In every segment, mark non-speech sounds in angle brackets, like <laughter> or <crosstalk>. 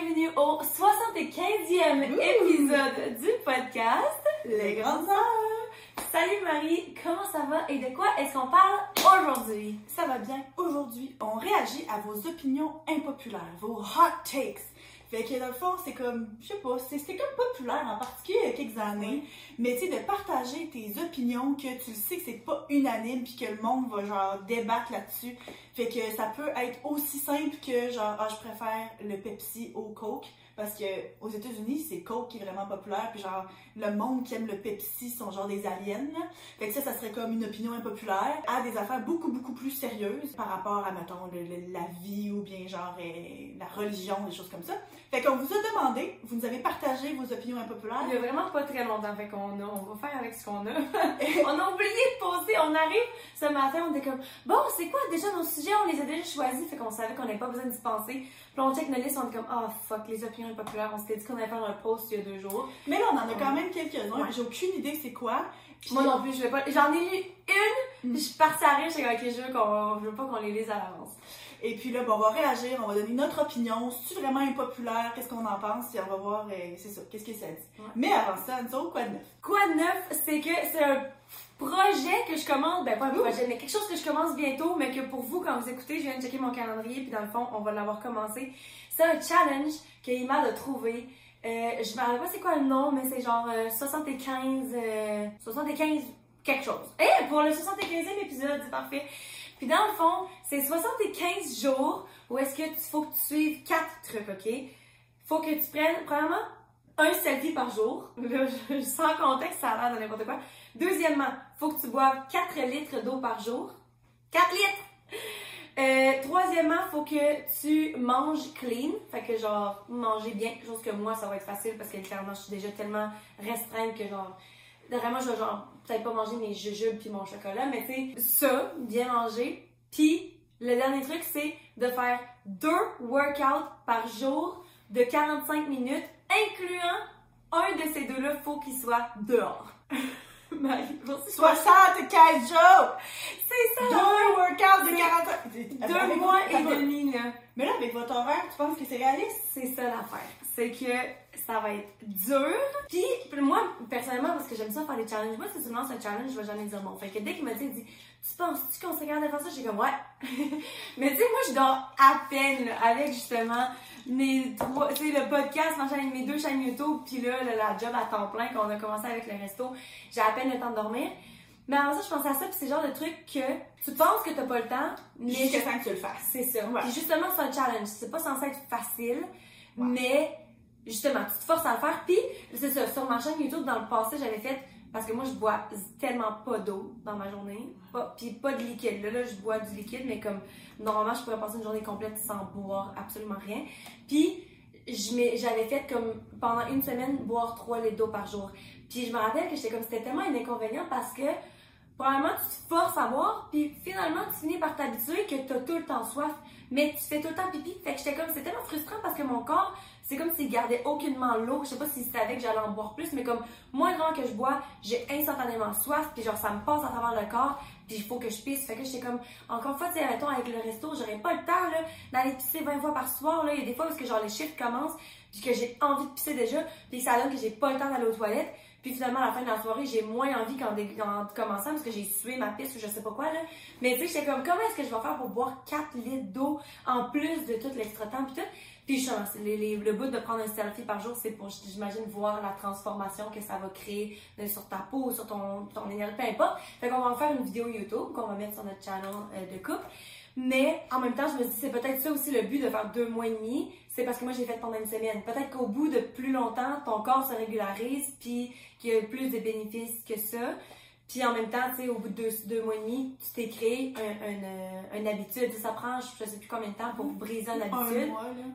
bienvenue au 75e épisode du podcast Les Grandes Sœurs! Salut Marie, comment ça va et de quoi est-ce qu'on parle aujourd'hui? Ça va bien. Aujourd'hui, on réagit à vos opinions impopulaires, vos hot takes. Fait que dans le fond, c'est comme, je sais pas, c'est comme populaire en particulier il y a quelques années, mais tu sais, de partager tes opinions que tu le sais que c'est pas unanime puis que le monde va genre débattre là-dessus. Fait que ça peut être aussi simple que genre, ah, je préfère le Pepsi au Coke. Parce que aux États-Unis, c'est Coke qui est vraiment populaire, puis genre le monde qui aime le Pepsi sont genre des aliens. là. Fait que ça, ça serait comme une opinion impopulaire à des affaires beaucoup beaucoup plus sérieuses par rapport à mettons le- le- la vie ou bien genre euh, la religion, des choses comme ça. Fait qu'on vous a demandé, vous nous avez partagé vos opinions impopulaires. Il y a vraiment pas très longtemps, fait qu'on a, on va faire avec ce qu'on a. <laughs> <laughs> on a oublié de poser, on arrive ce matin, on était comme, bon, c'est quoi déjà nos sujets, on les a déjà choisis, fait qu'on savait qu'on n'avait pas besoin d'y penser. Puis on check nos listes, on est comme, ah fuck, les opinions impopulaires, on s'était dit qu'on allait faire un post il y a deux jours. Mais là, on en a quand même quelques-uns. Ouais. J'ai aucune idée c'est quoi. Puis- Moi non plus, je vais pas, j'en ai lu une, Mm. je suis partie à rire, comme, ok, je veux qu'on, je veux pas qu'on les lise à l'avance. Et puis là, bon, on va réagir, on va donner notre opinion. C'est vraiment impopulaire, qu'est-ce qu'on en pense, puis on va voir, euh, c'est ça, qu'est-ce que ça dit. Ouais. Mais avant ça, nous autres, quoi de neuf? Quoi de neuf, c'est que c'est un projet que je commence, ben pas un projet, mais quelque chose que je commence bientôt, mais que pour vous, quand vous écoutez, je viens de checker mon calendrier, puis dans le fond, on va l'avoir commencé. C'est un challenge que Ima a trouvé. Euh, je me rappelle pas c'est quoi le nom, mais c'est genre euh, 75, euh, 75 quelque chose. Et pour le 75e épisode, c'est parfait. Puis dans le fond, c'est 75 jours où est-ce que tu faut que tu suives quatre trucs, ok? Faut que tu prennes, premièrement, un selfie par jour. <laughs> Là, je- sans contexte, ça a l'air de n'importe quoi. Deuxièmement, faut que tu boives 4 litres d'eau par jour. 4 litres! Euh, troisièmement, faut que tu manges clean. Fait que genre, manger bien. Chose que moi, ça va être facile parce que littéralement, je suis déjà tellement restreinte que genre, vraiment, je vais genre, peut-être pas manger mes jujubes puis mon chocolat, mais tu sais, ça, bien manger. Puis, le dernier truc, c'est de faire deux workouts par jour de 45 minutes, incluant un de ces deux-là, faut qu'il soit dehors. <laughs> Marie, merci. 75 jours! C'est ça! Deux workouts de C'est 40 Deux mois et demi, là. Mais là, avec votre horaire, tu penses que c'est réaliste? C'est ça l'affaire. C'est que ça va être dur. Puis moi, personnellement, parce que j'aime ça faire des challenges, moi, si tu me lances un challenge, je vais jamais dire non. Fait que dès qu'il m'a dit, il dit, tu penses-tu qu'on capable de faire ça? J'ai comme, ouais. <laughs> Mais tu sais, moi, je dors à peine, là, avec justement mes trois, tu sais, le podcast, ma chaîne, mes deux chaînes YouTube, puis là, le- la job à temps plein qu'on a commencé avec le resto. J'ai à peine le temps de dormir. Mais avant ça, je pensais à ça, puis c'est le genre de truc que tu penses que t'as pas le temps, mais Jusqu'à temps que tu le fasses. c'est ça. Ouais. Puis justement, c'est un challenge. C'est pas censé être facile, Ouais. mais justement, tu te forces à le faire. Puis, c'est ça, sur ma chaîne YouTube, dans le passé, j'avais fait, parce que moi, je bois tellement pas d'eau dans ma journée, pas, puis pas de liquide. Là, là, je bois du liquide, mais comme, normalement, je pourrais passer une journée complète sans boire absolument rien. Puis, j'avais fait comme, pendant une semaine, boire 3 litres d'eau par jour. Puis, je me rappelle que j'étais comme, c'était tellement un inconvénient parce que, Probablement, tu te forces à boire, puis finalement, tu finis par t'habituer que tu as tout le temps soif, mais tu fais tout le temps pipi. Fait que j'étais comme, c'est tellement frustrant parce que mon corps, c'est comme s'il gardait aucunement l'eau. Je sais pas s'il savait que j'allais en boire plus, mais comme, moins grand que je bois, j'ai instantanément soif, puis genre, ça me passe à travers le corps, puis il faut que je pisse. Fait que j'étais comme, encore une fois, tu sais, mettons, avec le resto, j'aurais pas le temps, là, d'aller pisser 20 fois par soir, là. Il y a des fois est-ce que genre les chiffres commencent, puis que j'ai envie de pisser déjà, puis ça donne que j'ai pas le temps d'aller aux toilettes. Puis finalement, à la fin de la soirée, j'ai moins envie qu'en commençant parce que j'ai sué ma pisse ou je sais pas quoi, là. Mais tu sais, j'étais comme, comment est-ce que je vais faire pour boire 4 litres d'eau en plus de tout l'extra temps, puis tout? Puis le but de prendre un selfie par jour, c'est pour, j'imagine, voir la transformation que ça va créer euh, sur ta peau, sur ton, ton énergie, peu importe. Fait qu'on va en faire une vidéo YouTube qu'on va mettre sur notre channel euh, de couple. Mais en même temps, je me dis, c'est peut-être ça aussi le but de faire deux mois et demi. C'est parce que moi, j'ai fait pendant une semaine. Peut-être qu'au bout de plus longtemps, ton corps se régularise, puis qu'il y a plus de bénéfices que ça. Puis en même temps, tu sais, au bout de deux, deux mois et demi, tu t'es créé un, un, euh, une habitude. Ça prend, je sais plus combien de temps pour briser une Un habitude.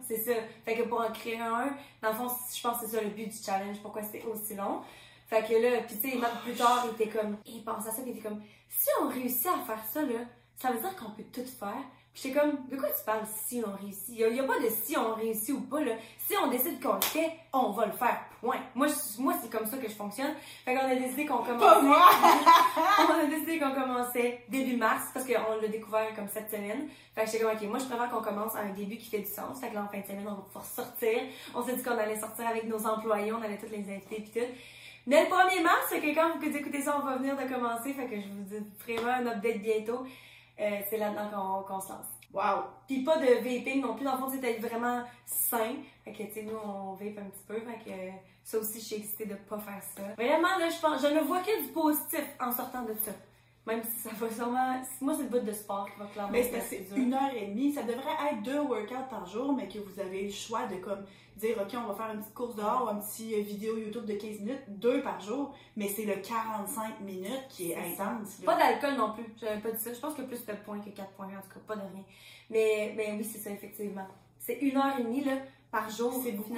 C'est ça. Fait que pour en créer un, dans le fond, je pense que c'est ça le but du challenge, pourquoi c'est aussi long. Fait que là, puis tu sais, même plus tard, il était comme, il pense à ça, il était comme, si on réussit à faire ça, là, ça veut dire qu'on peut tout faire. Puis j'étais comme, de quoi tu parles si on réussit? Il n'y a, pas de si on réussit ou pas, là. Si on décide qu'on le fait, on va le faire, point. Moi, je- moi c'est comme ça que je fonctionne. Fait qu'on a décidé qu'on Pas commençait. moi! <laughs> on a décidé qu'on commençait début mars parce qu'on l'a découvert comme cette semaine. Fait que j'étais comme, ok, moi je préfère qu'on commence à un début qui fait du sens. Fait que là, en fin de semaine, on va pouvoir sortir. On s'est dit qu'on allait sortir avec nos employés, on allait tous les inviter pis tout. Mais le 1er mars, fait que quand vous écoutez ça, on va venir de commencer. Fait que je vous dis vraiment un update bientôt. Euh, c'est là-dedans qu'on qu'on se lance. Wow! Puis pas de vaping non plus. Dans le fond, c'était vraiment sain. Fait que, tu sais, nous, on vape un petit peu. Fait que ça aussi, je suis excitée de pas faire ça. Vraiment, là, je pense, je ne vois que du positif en sortant de ça. Même si ça va sûrement. Moi, c'est le bout de sport qui va clairement Mais c'est une heure et demie. Ça devrait être deux workouts par jour, mais que vous avez le choix de comme dire OK, on va faire une petite course dehors ou un petit euh, vidéo YouTube de 15 minutes, deux par jour, mais c'est le 45 minutes qui est intense. Pas d'alcool non plus. J'avais pas dit ça. Je pense que plus de points que 4 points, en tout cas, pas de rien. Mais, mais oui, c'est ça, effectivement. C'est une heure et demie, là, par jour, C'est beaucoup.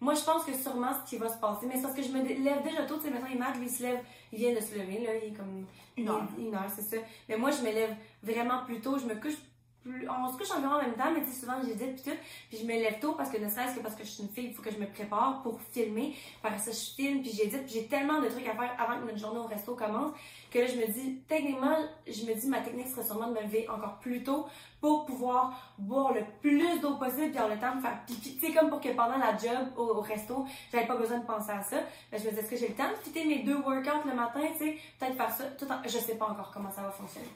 Moi, je pense que sûrement ce qui va se passer, mais c'est parce que je me lève déjà tôt, tu sais, maintenant, il marque, lui, il se lève, il vient de se lever, là, il est comme Une heure. Une heure, c'est ça. Mais moi, je me lève vraiment plus tôt, je me couche plus, on se couche environ en même temps, mais souvent, j'ai dit, puis tout, puis je me lève tôt parce que ne serait-ce que parce que je suis une fille, il faut que je me prépare pour filmer. Par ça, je filme, puis j'ai dit, puis j'ai tellement de trucs à faire avant que notre journée au resto commence, que là, je me dis, techniquement, je me dis, ma technique serait sûrement de me lever encore plus tôt pour pouvoir boire le plus d'eau possible, puis avoir le temps de faire pipi. Tu sais, comme pour que pendant la job au, au resto, j'avais pas besoin de penser à ça. Mais je me disais, est-ce que j'ai le temps de fitter mes deux workouts le matin, tu sais, peut-être faire ça, tout en... Je sais pas encore comment ça va fonctionner.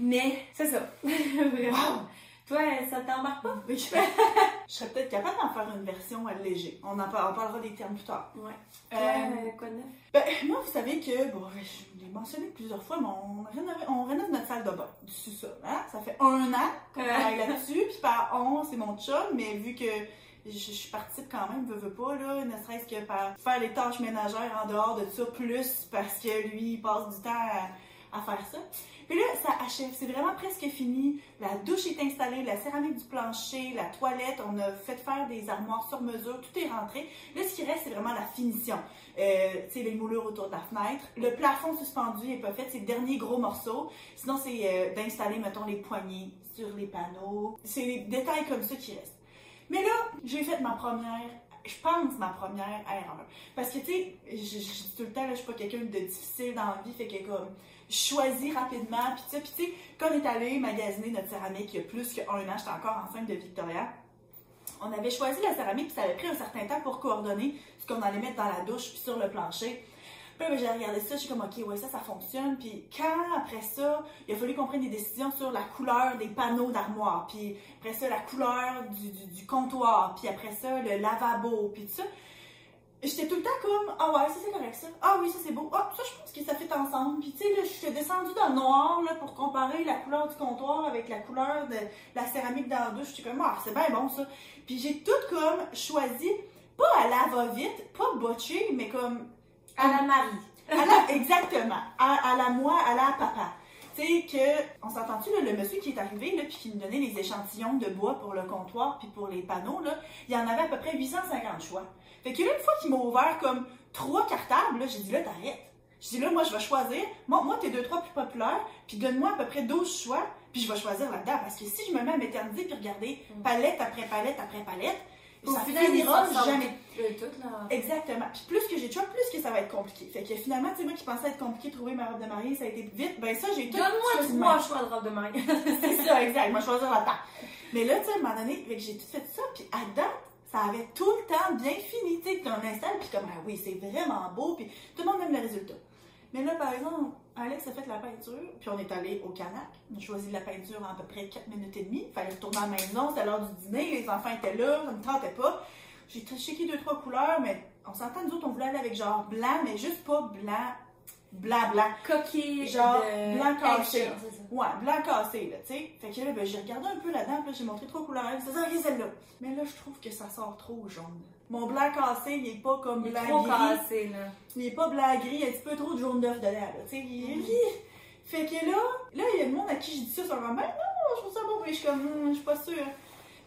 Mais, c'est ça. <laughs> Vraiment. Wow! Toi, ça t'embarque pas? Oui, je <laughs> je serais peut-être capable d'en faire une version allégée. On en par- on parlera des termes plus tard. Ouais. Euh, euh, quoi de neuf? Ben, moi, vous savez que, bon, je l'ai mentionné plusieurs fois, mais on rénove, on rénove notre salle de bain du sous-sol. Hein? Ça fait un an qu'on travaille <laughs> là-dessus, puis par on, c'est mon chum, mais vu que je, je suis partie quand même, veux, veux pas, là, ne serait-ce que par faire les tâches ménagères en dehors de ça, plus parce que lui, il passe du temps à, à faire ça. Puis là, ça achève, c'est vraiment presque fini. La douche est installée, la céramique du plancher, la toilette, on a fait faire des armoires sur mesure, tout est rentré. Là, ce qui reste, c'est vraiment la finition. Euh, tu sais, les moulures autour de la fenêtre. Le plafond suspendu n'est pas fait, c'est le dernier gros morceau. Sinon, c'est euh, d'installer, mettons, les poignées sur les panneaux. C'est des détails comme ça qui restent. Mais là, j'ai fait ma première, je pense ma première erreur. Parce que, tu sais, tout le temps, là, je suis pas quelqu'un de difficile dans la vie, fait que comme, choisis rapidement, puis tu sais, on est allé magasiner notre céramique il y a plus qu'un an, j'étais encore enceinte de Victoria, on avait choisi la céramique, puis ça avait pris un certain temps pour coordonner ce qu'on allait mettre dans la douche, puis sur le plancher. Puis ben, j'ai regardé ça, je suis comme, OK, ouais, ça, ça fonctionne. Puis quand, après ça, il a fallu qu'on prenne des décisions sur la couleur des panneaux d'armoire, puis après ça, la couleur du, du- du comptoir, puis après ça, le lavabo, puis tout ça. J'étais tout le temps comme, ah ouais, ça c'est correct ça. Ah oui, ça c'est beau. Ah, ça je pense que ça fait ensemble. Puis tu sais, là, je suis descendue dans le noir là, pour comparer la couleur du comptoir avec la couleur de la céramique dans la douche. J'étais comme, ah, c'est bien bon ça. Puis j'ai tout comme choisi, pas à la va-vite, pas botché, mais comme À la Marie. <laughs> à la- exactement. À, à la moi, à la papa. Tu sais que, on s'entend-tu, là, le monsieur qui est arrivé, là, puis qui nous donnait les échantillons de bois pour le comptoir, puis pour les panneaux, là, il y en avait à peu près 850 choix. Fait que là, une fois qu'il m'a ouvert comme trois cartables, là, j'ai dit, là, t'arrêtes. J'ai dit, là, moi, je vais choisir. Moi, moi tes deux, trois plus populaires, puis donne-moi à peu près 12 choix, puis je vais choisir là-dedans. Parce que si je me mets à m'éterniser, puis regarder Mm. palette après palette après palette, Au ça final, finira jamais. toutes, euh, là. Exactement. Puis plus que j'ai de choix, plus que ça va être compliqué. Fait que finalement, tu sais, moi qui pensais être compliqué de trouver ma robe de mariée, ça a été vite. Ben ça, j'ai tout Donne-moi trois choix de robe de mariée. <laughs> C'est ça, exact. Moi, choisir la table. Mais là, tu sais, à un moment donné, fait que j'ai tout fait ça, puis à date, ça avait tout le temps bien fini, tu sais, qu'on installe, puis comme, ah oui, c'est vraiment beau, puis tout le monde aime le résultat. Mais là, par exemple, Alex a fait la peinture, puis on est allé au Canac. On a choisi la peinture en à peu près 4 minutes et demie. Fallait retourner à la maison, c'était l'heure du dîner, les enfants étaient là, ça me tentait pas. J'ai checké deux, trois couleurs, mais on s'entend, nous autres, on voulait aller avec genre blanc, mais juste pas blanc, blanc. Coquille Genre de blanc cassé. Ouais, blanc cassé, là, tu sais. Fait que là, ben, j'ai regardé un peu là-dedans, puis là, j'ai montré trois couleurs. C'est ça, ok, celle-là. Mais là, je trouve que ça sort trop jaune. Mon blanc cassé, il est pas comme Il est blanc trop gris. cassé, là. Il est pas blanc gris, il y a un petit peu trop de jaune d'œuf dedans, là, tu sais. Gris. Fait que là, là, il y a le monde à qui je dis ça sur le moment. Ben non, je trouve ça beau, puis je suis comme, Hum, je suis pas sûre.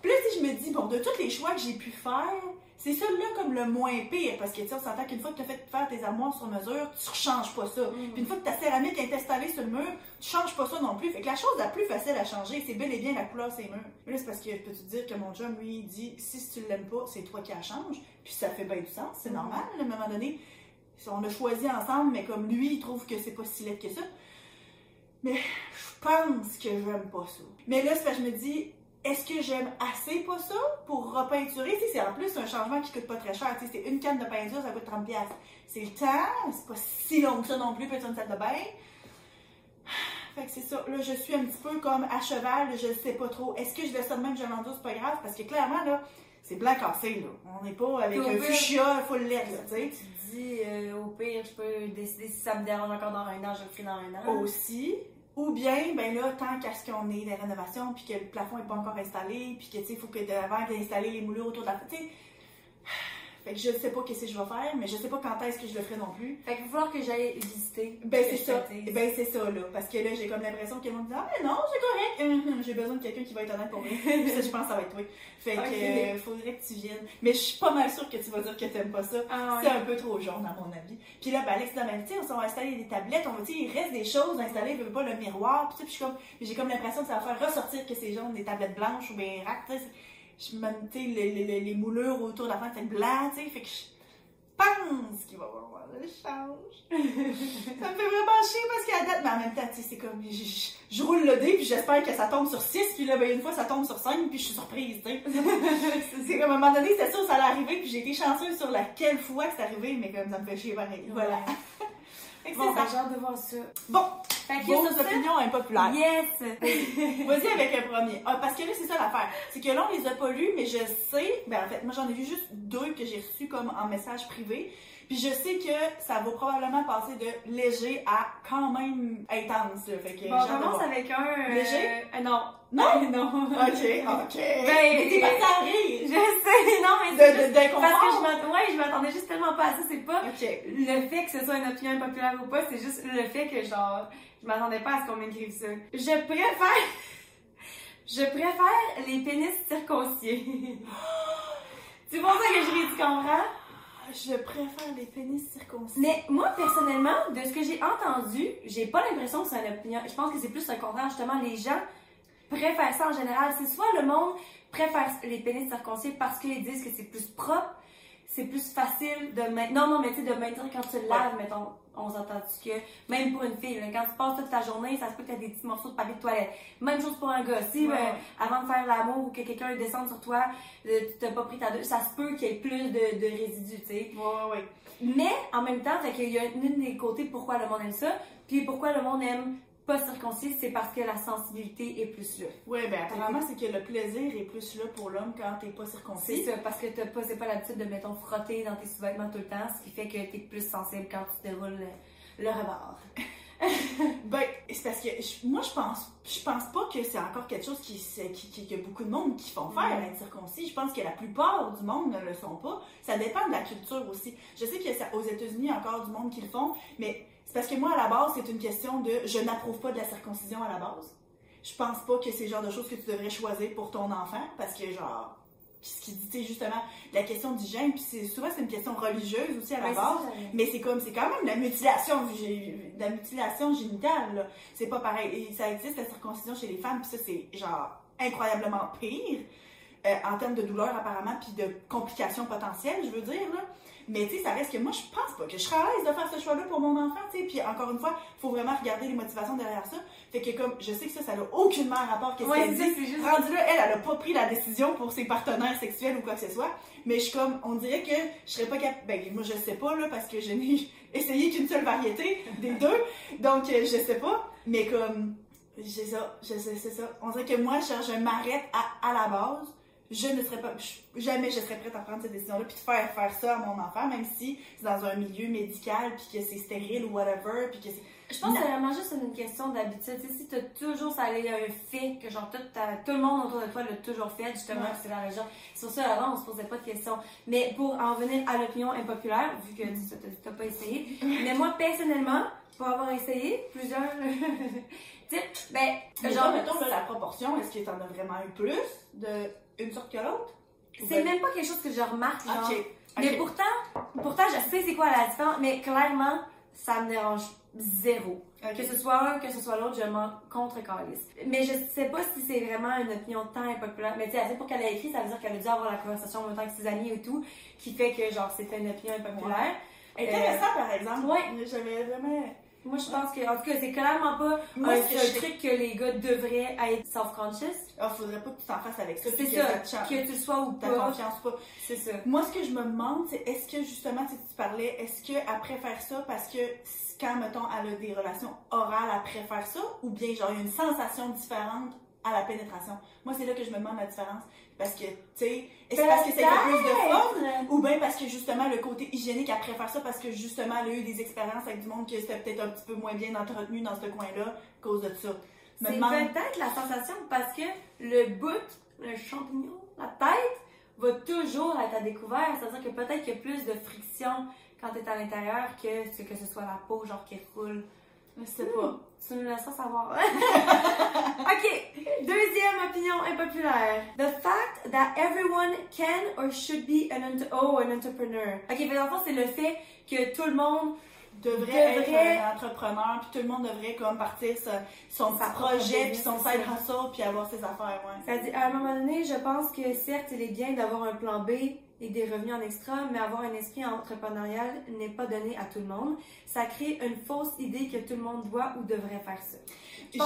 Puis là, si je me dis, bon, de tous les choix que j'ai pu faire, c'est celui-là comme le moins pire, parce que tu sais, on s'entend qu'une fois que tu as fait faire tes armoires sur mesure, tu ne changes pas ça. Mm. Puis une fois que ta céramique est installée sur le mur, tu changes pas ça non plus. Fait que la chose la plus facile à changer, c'est bel et bien la couleur ces murs. Mais là, c'est parce que je peux te dire que mon chum, lui, il dit, si tu l'aimes pas, c'est toi qui la change. Puis ça fait bien du sens, c'est Mm. normal, à un moment donné. On a choisi ensemble, mais comme lui, il trouve que c'est pas si laid que ça. Mais je pense que j'aime pas ça. Mais là, c'est parce que je me dis, est-ce que j'aime assez pas ça pour repeinturer? C'est en plus un changement qui coûte pas très cher. C'est une canne de peinture, ça coûte 30$. piastres. C'est le temps, c'est pas si long que ça non plus, peut-être une salle de bain. Fait que c'est ça. Là, je suis un petit peu comme à cheval, je sais pas trop. Est-ce que je laisse ça de même, je l'endose, c'est pas grave? Parce que clairement, là, c'est blanc cassé, là. On n'est pas avec un fuchsia full LED, là, tu sais. Tu dis, euh, au pire, je peux décider si ça me dérange encore dans un an, je le ferai dans un an. aussi. Ou bien, ben là, tant qu'à ce qu'on ait des rénovations, puis que le plafond n'est pas encore installé, puis que, tu sais, il faut que avant d'installer les moulures autour de la... Tu sais, fait que je sais pas qu'est-ce que je vais faire, mais je sais pas quand est-ce que je le ferai non plus. Fait qu'il va falloir que j'aille visiter. Ben, que c'est ça. Ben, c'est ça, là. Parce que là, j'ai comme l'impression qu'ils vont me dire Ah, mais non, c'est correct. Hum, <laughs> hum, J'ai besoin de quelqu'un qui va être honnête pour moi. Puis <laughs> ça, je pense que ça va être toi. Fait que, euh, faudrait que tu viennes. Mais je suis pas mal sûre que tu vas dire que t'aimes pas ça. Ah, C'est un peu trop jaune, à mon avis. Puis là, ben, Alex, mais tu sais, on va installer des tablettes, on va, tu sais, il reste des choses il veut pas le miroir, puis tu sais, puis je suis comme, j'ai comme l'impression que ça va faire ressortir que c'est jaune, des tablettes blanches ou bien rack, tu sais. Je me, tu sais, les, les, les- moulures autour de la fente, c'est blanc, tu sais, fait que je pense qu'il va y avoir le change. <laughs> ça me fait vraiment chier parce qu'à date, mais en même temps, tu sais, c'est comme, je, je- je roule le dé, puis j'espère que ça tombe sur 6, puis là, ben, une fois, ça tombe sur 5, puis je suis surprise, tu sais. <laughs> c'est comme, à un moment donné, c'était sûr, ça allait arriver, puis j'ai été chanceuse sur laquelle fois que c'est arrivé, mais comme ça me fait chier pareil. Voilà. <laughs> Que Bon, c'est ben, j'ai hâte de voir ça. Bon, Fait que vos sur ça, opinions impopulaires. yes! <laughs> Vas-y avec le premier. Ah, parce que là, c'est ça l'affaire. C'est que là, on les a pas lus, mais je sais, ben en fait, moi j'en ai vu juste deux que j'ai reçus comme en message privé. Puis je sais que ça va probablement passer de léger à quand même intense. là. Fait que Bon, on de commence avec un. euh, Léger? euh, non. Non? <laughs> non. Ok, ok. Ben, mais t'es parti à rire. Je sais, non, mais De, c'est de, juste d'inconfort? Parce que je m'attendais, ouais, je m'attendais juste tellement pas à ça. C'est pas Ok. le fait que ce soit une opinion impopulaire ou pas, c'est juste le fait que, genre, je m'attendais pas à ce qu'on m'écrive ça. Je préfère. <laughs> Je préfère les pénis circonciés. c'est <laughs> pour ça que je ris, tu comprends? Je préfère les pénis circoncis. Mais moi, personnellement, de ce que j'ai entendu, j'ai pas l'impression que c'est une opinion. Je pense que c'est plus le contraire. Justement, les gens préfèrent ça en général. C'est soit le monde préfère les pénis circoncis parce qu'ils disent que c'est plus propre, c'est plus facile de maintenir. Non, non, mais tu sais, de maintenir quand tu le laves, mettons, on s'entend que même pour une fille, là, quand tu passes toute ta journée, ça se peut que tu des petits morceaux de papier de toilette. Même chose pour un gars. Si, Ouais. ben, avant de faire l'amour ou que quelqu'un descende sur toi, euh, tu t'as pas pris ta douche, ça se peut qu'il y ait plus de, de résidus, tu sais. Ouais. Mais en même temps, qu'il y a une des côtés pourquoi le monde aime ça, puis pourquoi le monde aime pas circoncis, c'est parce que la sensibilité est plus là. Ouais, ben apparemment, c'est que le plaisir est plus là pour l'homme quand t'es pas C'est circoncis. ça, parce que t'as pas, c'est pas l'habitude de, mettons, frotter dans tes sous-vêtements tout le temps, ce qui fait que t'es plus sensible quand tu déroules le, le rebord. <laughs> Ben, c'est parce que je- moi, je pense, je pense pas que c'est encore quelque chose qui, c'est- qui, qui- a beaucoup de monde qui font faire, Mm. être circoncis. Je pense que la plupart du monde ne le sont pas. Ça dépend de la culture aussi. Je sais qu'il y a ça- aux États-Unis encore du monde qui le font, mais c'est parce que moi, à la base, c'est une question de je n'approuve pas de la circoncision à la base. Je pense pas que c'est le genre de choses que tu devrais choisir pour ton enfant, parce que genre, ce qui dit, justement, la question d'hygiène, puis souvent c'est une question religieuse aussi à la c'est base. Mais c'est comme, c'est quand même la mutilation, la mutilation génitale. C'est pas pareil. Et ça existe, la circoncision chez les femmes, puis ça, c'est genre incroyablement pire, euh, en termes de douleur apparemment, puis de complications potentielles, je veux dire, là. Mais tu sais, ça reste que moi, je pense pas que je serais à l'aise de faire ce choix-là pour mon enfant, tu sais. Puis encore une fois, faut vraiment regarder les motivations derrière ça. Fait que comme, je sais que ça, ça n'a aucunement rapport qu'est-ce Ouais, qu'elle c'est dit. c'est juste. Rendu là, elle, elle a pas pris la décision pour ses partenaires sexuels ou quoi que ce soit. Mais je suis comme, on dirait que je serais pas capable. Ben, moi, je sais pas, là, parce que je n'ai <laughs> essayé qu'une seule variété des deux. Donc, euh, je sais pas. Mais comme, j'ai ça, je sais, c'est ça. On dirait que moi, je, je m'arrête à, à la base. Je ne serais pas, jamais je serais prête à prendre cette décision-là, puis de faire faire ça à mon enfant, même si c'est dans un milieu médical, puis que c'est stérile ou whatever, puis que c'est. Je pense que c'est vraiment juste une question d'habitude. Tu sais, si t'as toujours ça allait un fait que genre tout, tout le monde autour de toi l'a toujours fait, justement, Ouais. c'est la région. Sur ça, avant, on se posait pas de questions. Mais pour en venir à l'opinion impopulaire, vu que tu t'as- t'as pas essayé, <laughs> mais moi, personnellement, pour avoir essayé plusieurs. <laughs> tu sais, ben, Mais genre, mettons, là, la proportion, est-ce que t'en as vraiment eu plus de une sorte que l'autre? C'est même pas quelque chose que je remarque, genre. Ok. Mais pourtant, pourtant, je sais c'est quoi la différence, mais clairement, ça me dérange zéro. Que ce soit un, que ce soit l'autre, je m'en contre calisse. Mais je sais pas si c'est vraiment une opinion tant impopulaire. Mais tu sais, pour qu'elle ait écrit, ça veut dire qu'elle a dû avoir la conversation en même temps que ses amis et tout, qui fait que genre c'était une opinion impopulaire. Intéressant, par exemple. ouais. J'avais vraiment. Moi, je pense que, en tout cas, c'est clairement pas Moi, un, ce que un je- truc que les gars devraient être self-conscious. Ah, faudrait pas que tu t'en fasses avec ça. C'est que ça, que tu le sois ou pas. confiance pas. C'est ça. Moi, ce que je me demande, c'est est-ce que justement, si tu parlais, est-ce qu'elle préfère ça parce que quand, mettons, elle a des relations orales, elle préfère ça ou bien, genre, il y a une sensation différente à la pénétration? Moi, c'est là que je me demande la différence. Parce que, tu sais, est-ce que parce que c'est plus de fun ou bien parce que justement, le côté hygiénique, elle préfère ça parce que justement, elle a eu des expériences avec du monde qui c'était peut-être un petit peu moins bien entretenu dans ce coin-là à cause de ça. C'est demande- peut-être la sensation parce que le bout, le champignon, la tête, va toujours être à découvert. C'est-à-dire que peut-être qu'il y a plus de friction quand tu es à l'intérieur que ce que ce soit la peau genre qui roule. Je sais pas. Tu nous laisseras savoir. <laughs> ok, deuxième opinion impopulaire. The fact that everyone can or should be an, oh, an entrepreneur. Ok, fait dans le fond, c'est le fait que tout le monde devrait, Devrait- être un entrepreneur, puis tout le monde devrait comme partir son Sa projet, puis son side hustle, puis avoir ses affaires, ouais. Ça dit, à un moment donné, je pense que certes, il est bien d'avoir un plan B et des revenus en extra, mais avoir un esprit entrepreneurial n'est pas donné à tout le monde. Ça crée une fausse idée que tout le monde doit ou devrait faire ça.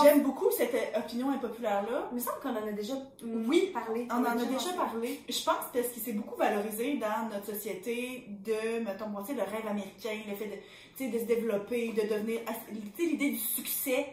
J'aime beaucoup cette euh, opinion impopulaire-là. Il me semble qu'on en a déjà mm, Oui, parlé. On en a déjà parlé. Je pense parce qu'il s'est beaucoup valorisé dans notre société de, mettons, sais, le rêve américain, le fait de, de se développer, de devenir, tu sais, l'idée du succès,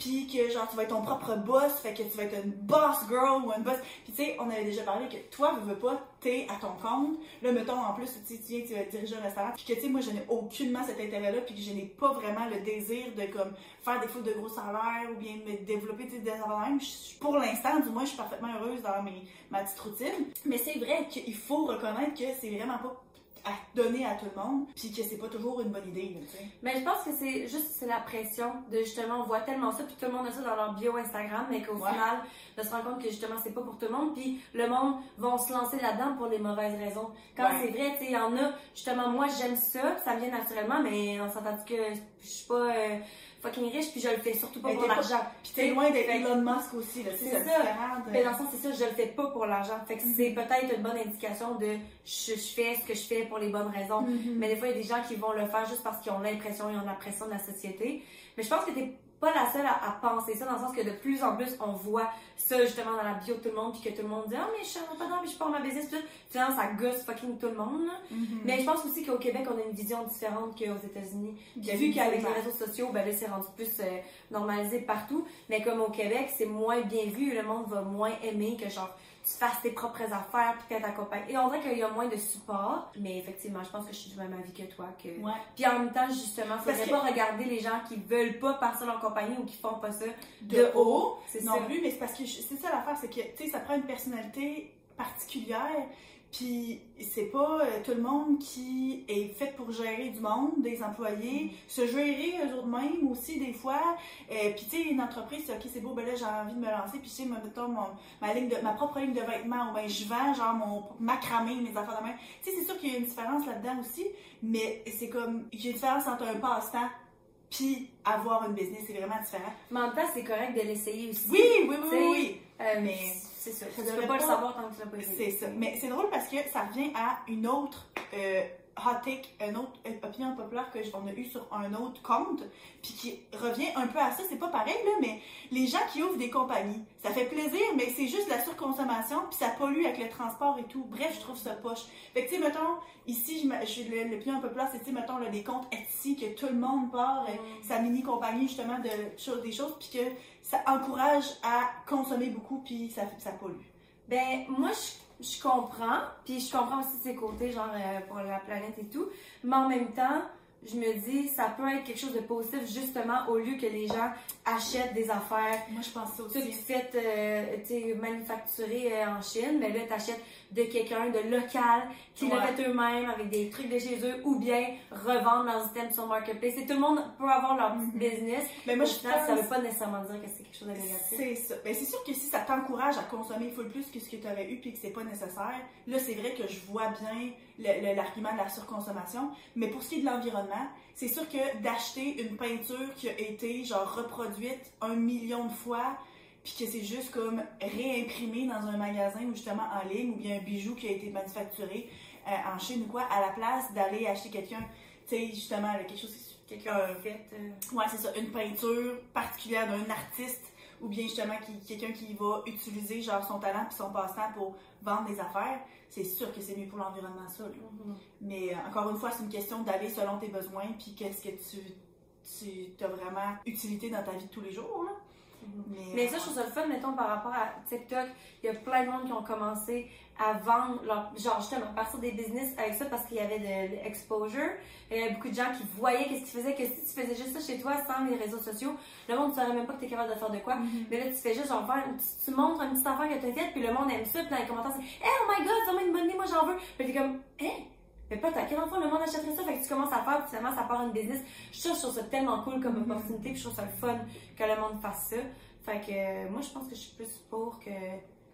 puis que genre tu vas être ton propre boss, fait que tu vas être une boss girl ou une boss. Puis tu sais, on avait déjà parlé que toi, veux, veux pas, t'es à ton compte. Là, mettons, en plus, tu viens, tu vas diriger un restaurant, puis que tu sais, moi, je n'ai aucunement cet intérêt-là, puis que je n'ai pas vraiment le désir de comme faire des fous de gros salaires ou bien me développer des affaires de même. Pour l'instant, du moins, je suis parfaitement heureuse dans mes, ma petite routine. Mais c'est vrai qu'il faut reconnaître que c'est vraiment pas à donner à tout le monde, puis que c'est pas toujours une bonne idée, là, tu sais. Mais je pense que c'est juste c'est la pression de justement, on voit tellement ça, puis tout le monde a ça dans leur bio Instagram, mais qu'au Ouais. final, de se rendre compte que justement, c'est pas pour tout le monde, puis le monde va se lancer là-dedans pour les mauvaises raisons. Quand Ouais. c'est vrai, tu sais, il y en a, justement, moi j'aime ça, ça vient naturellement, mais on s'entend que je suis pas euh, fucking riche, puis je le fais surtout pas Mais pour l'argent. Puis t'es loin d'être Elon Musk aussi, là, C'est ça. différent de... Mais dans le sens, c'est ça, je le fais pas pour l'argent. Fait que c'est peut-être une bonne indication de je, je fais ce que je fais pour les bonnes raisons. Mhm. Mais des fois, il y a des gens qui vont le faire juste parce qu'ils ont l'impression, ils ont la pression de la société. Mais je pense que t'es pas la seule à, à penser ça, dans le sens que de plus en plus, on voit ça justement dans la bio de tout le monde, puis que tout le monde dit Ah, mais je suis pas mais je pars ma business, puis tout. Finalement, ça gosse fucking tout le monde. Mhm. Mais je pense aussi qu'au Québec, on a une vision différente qu'aux États-Unis. Puis vu qu'avec les réseaux sociaux, ben là, c'est rendu plus euh, normalisé partout. Mais comme au Québec, c'est moins bien vu. Le monde va moins aimer que genre tu fasses tes propres affaires puis qu'elle t'accompagne. Et on dirait qu'il y a moins de support. Mais effectivement, je pense que je suis du même avis que toi. Que... Ouais. Puis en même temps, justement, Parce faudrait que- pas regarder les gens qui veulent pas partir leur compagnie ou qui font pas ça De haut, C'est non ça. plus, mais c'est parce que je- c'est ça l'affaire, c'est que, tu sais, ça prend une personnalité particulière, puis c'est pas euh, tout le monde qui est fait pour gérer du monde, des employés, se gérer eux autres mêmes aussi, des fois, euh, puis tu sais, une entreprise, c'est ok, c'est beau, ben là, j'ai envie de me lancer, puis tu sais, mettons, mon, ma, ligne de, ma propre ligne de vêtements, ou ben je vends, genre, mon macramé, mes affaires de main, tu sais, c'est sûr qu'il y a une différence là-dedans aussi, mais c'est comme, il y a une différence entre un passe-temps puis avoir une business, c'est vraiment différent. Mais en même temps, c'est correct de l'essayer aussi. Oui, oui, oui, oui, oui. Euh, Mais c'est ça. ça Tu devrait peux pas, le savoir tant que tu l'as pas essayé. C'est ça. Mais c'est drôle parce que ça revient à une autre euh, hot take, une autre opinion populaire que on a eue sur un autre compte, puis qui revient un peu à ça. C'est pas pareil, là, mais les gens qui ouvrent des compagnies, ça fait plaisir, mais c'est juste la surconsommation, puis ça pollue avec le transport et tout. Bref, je trouve ça poche. Fait que, tu sais, mettons, ici, je l'opinion populaire, c'est, tu sais, mettons, là, des comptes Etsy, que tout le monde part, euh, Mm. sa mini-compagnie, justement, de choses, des choses, puis que ça encourage à consommer beaucoup, puis ça, ça pollue. Ben, moi, je, je comprends. Puis je comprends aussi ses côtés, genre, euh, pour la planète et tout. Mais en même temps, je me dis, ça peut être quelque chose de positif, justement, au lieu que les gens achètent des affaires. Moi, je pense ça aussi. fait, euh, tu sais, manufacturé euh, en Chine, mais là, t'achètes de quelqu'un de local qui l'a Ouais. fait eux-mêmes avec des trucs de chez eux ou bien revendre leurs items sur Marketplace. Et tout le monde peut avoir leur petit Mhm. business. Mais moi, je final, ça pense- veut pas nécessairement dire que c'est quelque chose de négatif. C'est ça. Ben, c'est sûr que si ça t'encourage à consommer full plus que ce que tu aurais eu puis que c'est pas nécessaire, là, c'est vrai que je vois bien l'argument de la surconsommation. Mais pour ce qui est de l'environnement, c'est sûr que d'acheter une peinture qui a été, genre, reproduite un million de fois puis que c'est juste comme réimprimé dans un magasin ou justement en ligne ou bien un bijou qui a été manufacturé euh, en Chine ou quoi, à la place d'aller acheter quelqu'un, tu sais, justement, là, quelque chose Quelqu'un Euh, fait. euh, Ouais, c'est ça, une peinture particulière d'un artiste ou bien justement qui- quelqu'un qui va utiliser genre son talent puis son passe-temps pour vendre des affaires, c'est sûr que c'est mieux pour l'environnement ça. mhm. Mais euh, encore une fois, c'est une question d'aller selon tes besoins puis qu'est-ce que tu tu as vraiment utilité dans ta vie de tous les jours là. Mais, Mais ça, je trouve ça le fun, mettons, par rapport à TikTok. Il y a plein de monde qui ont commencé à vendre, leur, genre justement, à partir des business avec ça parce qu'il y avait de l'exposure. Il y avait beaucoup de gens qui voyaient qu'est-ce qu'ils faisaient, que si tu faisais juste ça chez toi sans les réseaux sociaux, le monde ne saurait même pas que tu es capable de faire de quoi. Mhm. Mais là, tu fais juste genre tu montres une petite affaire que tu as faite, puis le monde aime ça, puis dans les commentaires, c'est Hey, oh my god, vraiment une bonne idée, moi j'en veux. Puis t'es comme, Hey, mais pas à quel enfant? Le monde achèterait ça, fait que tu commences à faire, puis finalement ça part une business. Je trouve, je trouve ça tellement cool comme Mhm. opportunité, puis je trouve ça le fun que le monde fasse ça. Fait que euh, moi, je pense que je suis plus pour que,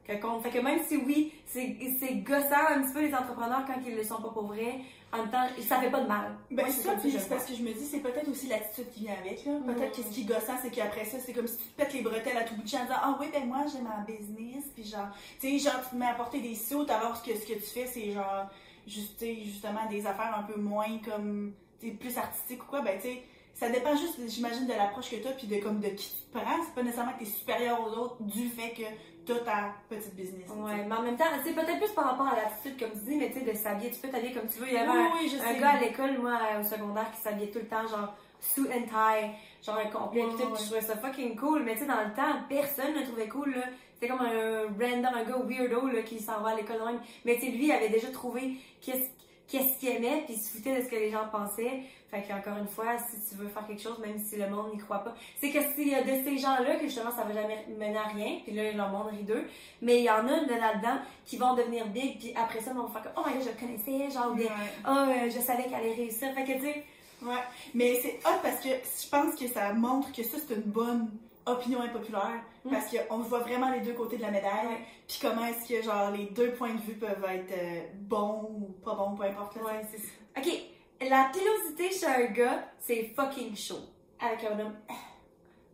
que contre. Fait que même si oui, c'est gossant un petit peu les entrepreneurs quand ils le sont pas pour vrai, en même temps, ça fait pas de mal. Ben, c'est ça, puis parce que je me dis, c'est peut-être aussi l'attitude qui vient avec. là. Peut-être Mhm. que ce qui est gossant, c'est qu'après ça, c'est comme si tu te pètes les bretelles à tout bout de champ en disant Ah oui, ben moi, j'ai ma business. Puis genre, tu sais, genre, tu te mets à porter des sauts alors que ce que tu fais, c'est genre, juste, justement, des affaires un peu moins comme, plus artistiques ou quoi. Ben, tu sais, ça dépend juste, j'imagine, de l'approche que tu as puis de, comme, de qui tu te prends. C'est pas nécessairement que tu es supérieur aux autres du fait que tu as ta petite business. Ouais, mais en même temps, c'est peut-être plus par rapport à l'attitude, comme tu dis, mais tu sais, de s'habiller, tu peux t'habiller comme tu veux. Il y avait Oui, un, oui, je un sais. gars à l'école, moi, au secondaire, qui s'habillait tout le temps, genre, suit and tie, genre un complet, pis tout, ouais. pis je trouvais ça fucking cool. Mais tu sais, dans le temps, personne ne trouvait cool, là. C'était comme un random, un gars weirdo, là, qui s'en va à l'école même. Mais tu sais, lui, il avait déjà trouvé qu'est-ce qu'est-ce qu'il aimait, puis il se foutait de ce que les gens pensaient. Fait qu'encore une fois, si tu veux faire quelque chose, même si le monde n'y croit pas, c'est que s'il y a de ces gens-là que justement ça va jamais mener à rien, puis là, leur monde rit d'eux, mais il y en a de là-dedans qui vont devenir big, puis après ça, ils vont faire comme, oh my god, je le connaissais, genre, Ouais. oh, euh, je savais qu'elle allait réussir. Fait que, tu sais, Ouais, mais c'est hot parce que je pense que ça montre que ça, c'est une bonne opinion impopulaire. Mm. Parce qu'on voit vraiment les deux côtés de la médaille. Puis comment est-ce que, genre, les deux points de vue peuvent être euh, bons ou pas bons, peu importe. Là, ouais, c'est ça. Ok, la pilosité chez un gars, c'est fucking chaud. Avec un homme, ah,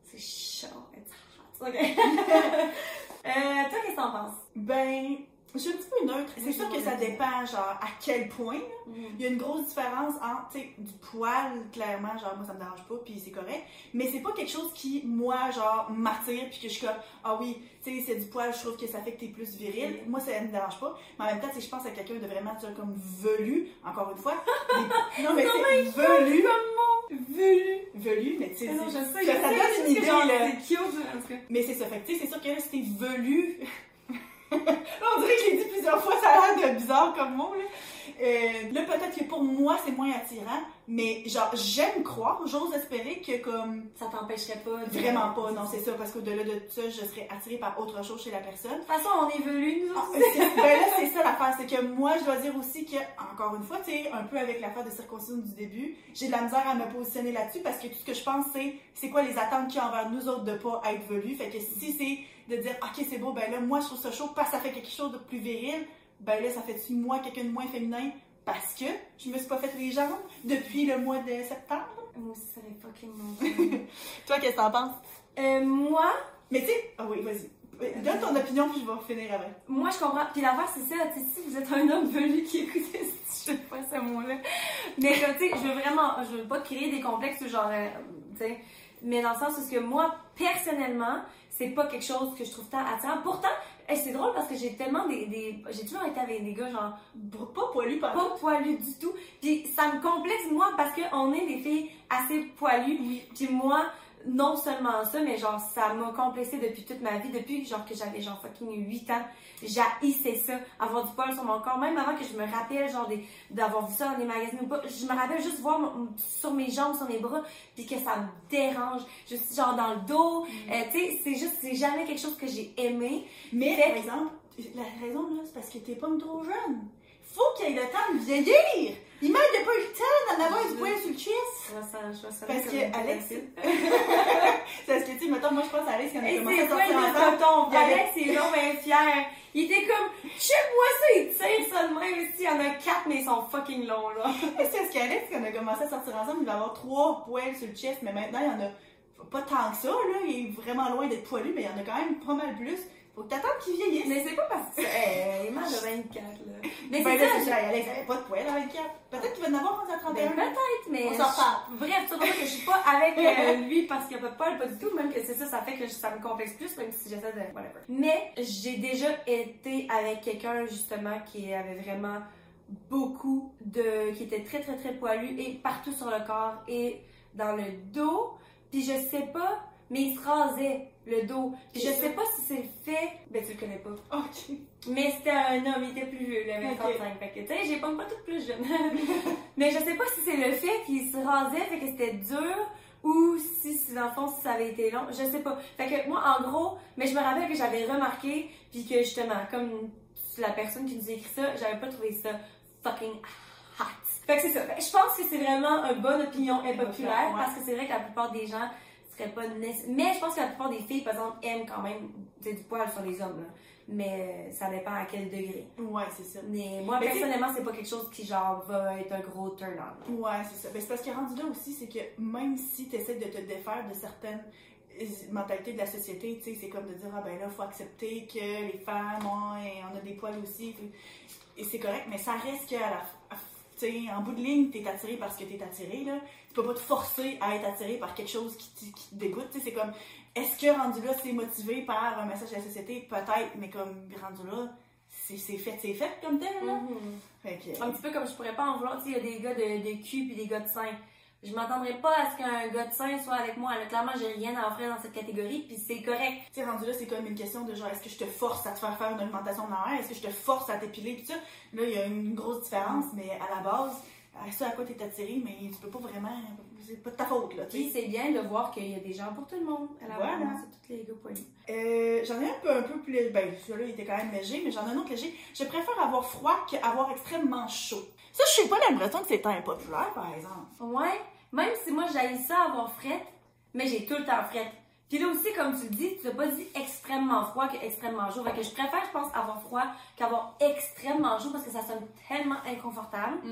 c'est chaud, it's hot. Ok. <laughs> euh, toi, qu'est-ce que t'en penses? Ben, je suis un petit peu neutre. C'est sûr que ça dépend, genre, à quel point. Il y a une grosse différence entre, tu sais, du poil, clairement, genre, moi, ça me dérange pas, puis c'est correct. Mais c'est pas quelque chose qui, moi, genre, m'attire, puis que je suis comme, ah oui, tu sais, c'est du poil, je trouve que ça fait que t'es plus viril. Moi, ça me dérange pas. Mais en même temps, sais, je pense à quelqu'un de vraiment, tu vois, comme velu, encore une fois. <laughs> Des- Non, mais c'est velu. Velu. Velu, mais tu sais, sais, ça, donne une idée, genre, là. C'est cute, en tout cas. Mais c'est ça, fait que tu sais, c'est sûr que là, c'était velu. Là, <laughs> on dirait que je l'ai dit plusieurs fois, ça a l'air de bizarre comme mot, là. Euh, là, peut-être que pour moi, c'est moins attirant, mais genre, j'aime croire, j'ose espérer que comme. Ça t'empêcherait pas de... Vraiment pas, non, c'est ça, parce qu'au-delà de ça, je serais attirée par autre chose chez la personne. De toute façon, on est velu, nous Ah, <laughs> ben là, c'est ça l'affaire, c'est que moi, je dois dire aussi que, encore une fois, tu sais, un peu avec l'affaire de circoncision du début, j'ai de la misère à me positionner là-dessus parce que tout ce que je pense, c'est c'est quoi les attentes qu'il y a envers nous autres de pas être velus. Fait que si c'est de dire, ok, c'est beau, ben là, moi, je trouve ça chaud parce que ça fait quelque chose de plus viril, ben là, ça fait-tu moi quelqu'un de moins féminin? Parce que je me suis pas fait les jambes depuis le mois de septembre? Moi aussi, ça fait fucking longtemps. <laughs> Toi, qu'est-ce que t'en penses? euh, moi, Mais tu sais, ah oui, vas-y. Donne ton opinion, puis je vais finir avec. moi, je comprends. Puis l'affaire, c'est ça, tu sais, si vous êtes un homme velu qui écoute, <laughs> je sais pas ce mot-là. Mais comme, tu sais, je veux vraiment, je veux pas créer des complexes genre, euh, tu sais, mais dans le sens où que moi, personnellement, c'est pas quelque chose que je trouve tant attirant. Pourtant, hey, c'est drôle parce que j'ai tellement des, des j'ai toujours été avec des gars genre Pas poilu, par pas poilus du tout. Puis ça me complexe moi parce que on est des filles assez poilues. Oui. Puis moi, non seulement ça, mais genre, ça m'a complexé depuis toute ma vie, depuis genre que j'avais genre fucking 8 ans. J'haïssais ça, avoir du poil sur mon corps, même avant que je me rappelle genre d'avoir vu ça dans des magazines ou pas. Je me rappelle juste voir mon- sur mes jambes, sur mes bras, puis que ça me dérange. Je suis genre dans le dos, euh, tu sais, c'est juste, c'est jamais quelque chose que j'ai aimé. Mais, Fait- par exemple, la raison, là, c'est parce que t'es pas trop jeune. Faut qu'il ait le temps de vieillir! Il m'a pas eu le temps d'en avoir du poil sur le chest! Je vois ça, je vois ça. Parce que une Alex- parce que, tu sais, mettons, moi, je pense à Alex quand on a commencé à sortir le ensemble. il Alex, c'est long, mais fier. Il était comme, check-moi ça, il tire ça de même. Il y en a quatre, mais ils sont fucking longs, là. <laughs> C'est parce qu'Alex, quand on a commencé à sortir ensemble, il va avoir trois poils sur le chest, mais maintenant, il y en a pas tant que ça, là. Il est vraiment loin d'être poilu, mais il y en a quand même pas mal plus. Faut que t'attendes qu'il vieillisse. Mais c'est pas parce que. Eh, il est mal de 24, là. Mais Ben c'est ça. Alex avait pas de poils à 24. Peut-être qu'il va en avoir rendu à Ben, 31. peut-être, mais. On s'en reparle. je- Bref, tu vois que je suis pas avec euh, <laughs> lui parce qu'il a pas de poil, pas du tout. Même que c'est ça, ça fait que ça me complexe plus, même si j'essaie de. Whatever. Mais j'ai déjà été avec quelqu'un, justement, qui avait vraiment beaucoup de. qui était très, très, très poilu et partout sur le corps et dans le dos. Puis je sais pas, mais il se rasait le dos. Puis je sais pas si c'est le fait. Ben, tu le connais pas. Ok. Mais c'était un homme, il était plus vieux, il avait Ok. 35. Fait que, tu sais, j'ai pas, pas toute plus jeune. <laughs> mais je sais pas si c'est le fait qu'il se rasait, fait que c'était dur, ou si, si, dans le fond, si ça avait été long. Je sais pas. Fait que moi, en gros, mais je me rappelle que j'avais remarqué, puis que justement, comme la personne qui nous a écrit ça, j'avais pas trouvé ça fucking hot. Fait que c'est ça. Fait que je pense que c'est vraiment une bonne opinion impopulaire, Ouais. parce que c'est vrai que la plupart des gens seraient pas nécessaires. Mais je pense que la plupart des filles, par exemple, aiment quand même du poil sur les hommes, là. Mais euh, ça dépend à quel degré. Ouais, c'est ça. Mais moi, Mais personnellement, c'est pas quelque chose qui, genre, va être un gros turn-on. Ouais, c'est ça. Ben, c'est parce que rendu là aussi, c'est que même si tu essaies de te défaire de certaines euh, mentalités de la société, tu sais, c'est comme de dire, ah ben là, faut accepter que les femmes, ouais, on a des poils aussi, et c'est correct, mais ça reste qu'à la tu sais, en bout de ligne, t'es attiré parce que t'es attiré, là. Tu peux pas te forcer à être attiré par quelque chose qui, te- qui te dégoûte, c'est comme, est-ce que rendu là, c'est motivé par un message de la société? Peut-être, mais comme rendu là, c'est fait, c'est fait comme tel, là. Fait que- Un petit peu comme je pourrais pas en vouloir, tu sais, il y a des gars de, de cul puis des gars de sein. Je m'attendrais pas à ce qu'un gars de sein soit avec moi. Là, clairement, j'ai rien à offrir dans cette catégorie, puis c'est correct. Tu sais, rendu là, c'est comme une question de genre, est-ce que je te force à te faire faire une augmentation de? Est-ce que je te force à t'épiler? Puis ça, là, il y a une grosse différence, mais à la base, à ça à quoi t'es attiré, mais tu peux pas vraiment, c'est pas de ta faute, là, tu Puis c'est bien de voir qu'il y a des gens pour tout le monde. À la Voilà. c'est tous les gars poilus. Euh, j'en ai un peu, un peu plus, ben, celui-là, il était quand même léger, mais j'en ai un autre léger. Je préfère avoir froid qu'avoir extrêmement chaud. Ça, je sais pas l'impression que c'est impopulaire, par exemple. Ouais, même si moi j'aille ça avoir frette, mais j'ai tout le temps frette. Puis là aussi, comme tu le dis, tu n'as pas dit extrêmement froid que extrêmement chaud. Fait que je préfère, je pense, avoir froid qu'avoir extrêmement chaud parce que ça sonne tellement inconfortable. Là,